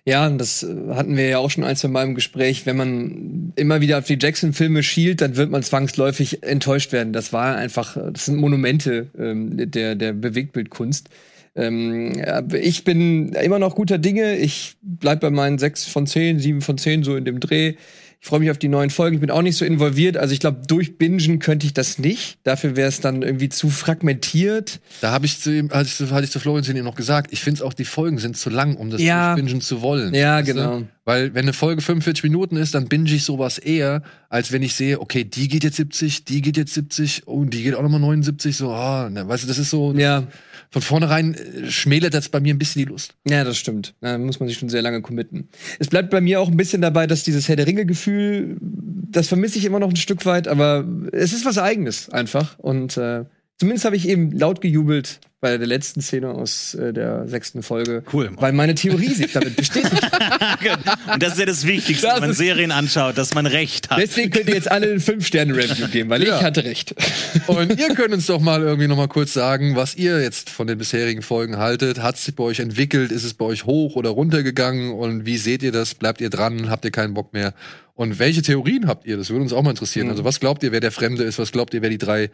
Ja, das äh, hatten wir ja auch schon ein, zwei Mal im Gespräch. Wenn man immer wieder auf die Jackson-Filme schielt, dann wird man zwangsläufig enttäuscht werden. Das war einfach, äh, das sind Monumente ähm, der, der Bewegtbildkunst. Ähm, ich bin immer noch guter Dinge. Ich bleib bei meinen sechs von zehn, sieben von zehn so in dem Dreh. Ich freue mich auf die neuen Folgen. Ich bin auch nicht so involviert. Also ich glaube, durchbingen könnte ich das nicht. Dafür wäre es dann irgendwie zu fragmentiert. Da habe ich zu ihm, hatte ich, zu- hatte ich zu Florian eben noch gesagt, ich finde auch, die Folgen sind zu lang, um das Ja. bingen zu wollen. Ja, Weißt du? genau. Weil wenn eine Folge 45 Minuten ist, dann binge ich sowas eher, als wenn ich sehe, okay, die geht jetzt 70, die geht jetzt 70 und die geht auch nochmal 79, so, ah, ne, weißt du, das ist so, Ja, von vornherein äh, schmälert das bei mir ein bisschen die Lust. Ja, das stimmt. Da muss man sich schon sehr lange committen. Es bleibt bei mir auch ein bisschen dabei, dass dieses Herr der Ringe-Gefühl, das vermisse ich immer noch ein Stück weit, aber es ist was Eigenes einfach. Und äh, zumindest habe ich eben laut gejubelt bei der letzten Szene aus äh, der sechsten Folge. Cool. Weil meine Theorie sich damit bestätigt. Und das ist ja das Wichtigste, Das wenn man Serien anschaut, dass man Recht hat. Deswegen könnt ihr jetzt alle ein 5-Sterne-Review geben, weil Ja. ich hatte recht. Und ihr könnt uns doch mal irgendwie noch mal kurz sagen, was ihr jetzt von den bisherigen Folgen haltet. Hat sich bei euch entwickelt? Ist es bei euch hoch oder runter gegangen? Und wie seht ihr das? Bleibt ihr dran? Habt ihr keinen Bock mehr? Und welche Theorien habt ihr? Das würde uns auch mal interessieren. Mhm. Also was glaubt ihr, wer der Fremde ist? Was glaubt ihr, wer die drei,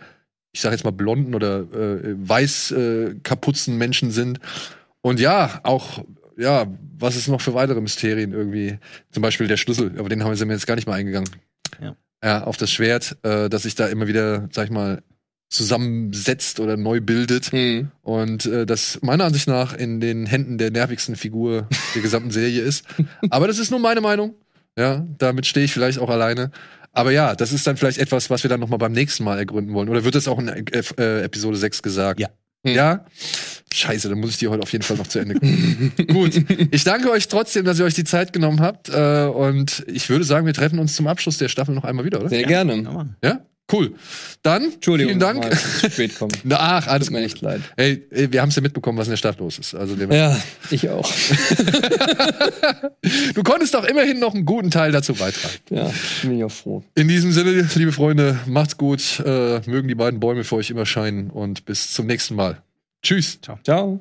ich sag jetzt mal blonden oder äh, weiß äh, kapuzen Menschen sind? Und ja, auch ja, was ist noch für weitere Mysterien irgendwie? Zum Beispiel der Schlüssel, aber den haben wir jetzt gar nicht mal eingegangen. Ja. Ja, auf das Schwert, äh, das sich da immer wieder, sag ich mal, zusammensetzt oder neu bildet. Hm. Und äh, das meiner Ansicht nach in den Händen der nervigsten Figur der gesamten Serie ist. Aber das ist nur meine Meinung. Ja, damit stehe ich vielleicht auch alleine. Aber ja, das ist dann vielleicht etwas, was wir dann noch mal beim nächsten Mal ergründen wollen. Oder wird das auch in äh, äh, Episode 6 gesagt? Ja. Ja? Scheiße, dann muss ich die heute auf jeden Fall noch zu Ende gucken. Gut. Ich danke euch trotzdem, dass ihr euch die Zeit genommen habt. Äh, und ich würde sagen, wir treffen uns zum Abschluss der Staffel noch einmal wieder, oder? Sehr Ja, gerne. Ja? Cool. Dann, Entschuldigung, vielen Dank. mal, zu spät kommen. Na, Ach, alles Tut mir gut. echt leid. Ey, wir haben es ja mitbekommen, was in der Stadt los ist. Also, dem- Ja, ich auch. du konntest doch immerhin noch einen guten Teil dazu beitragen. Ja, bin ich auch froh. In diesem Sinne, liebe Freunde, macht's gut. Äh, mögen die beiden Bäume für euch immer scheinen und bis zum nächsten Mal. Tschüss. Ciao. Ciao.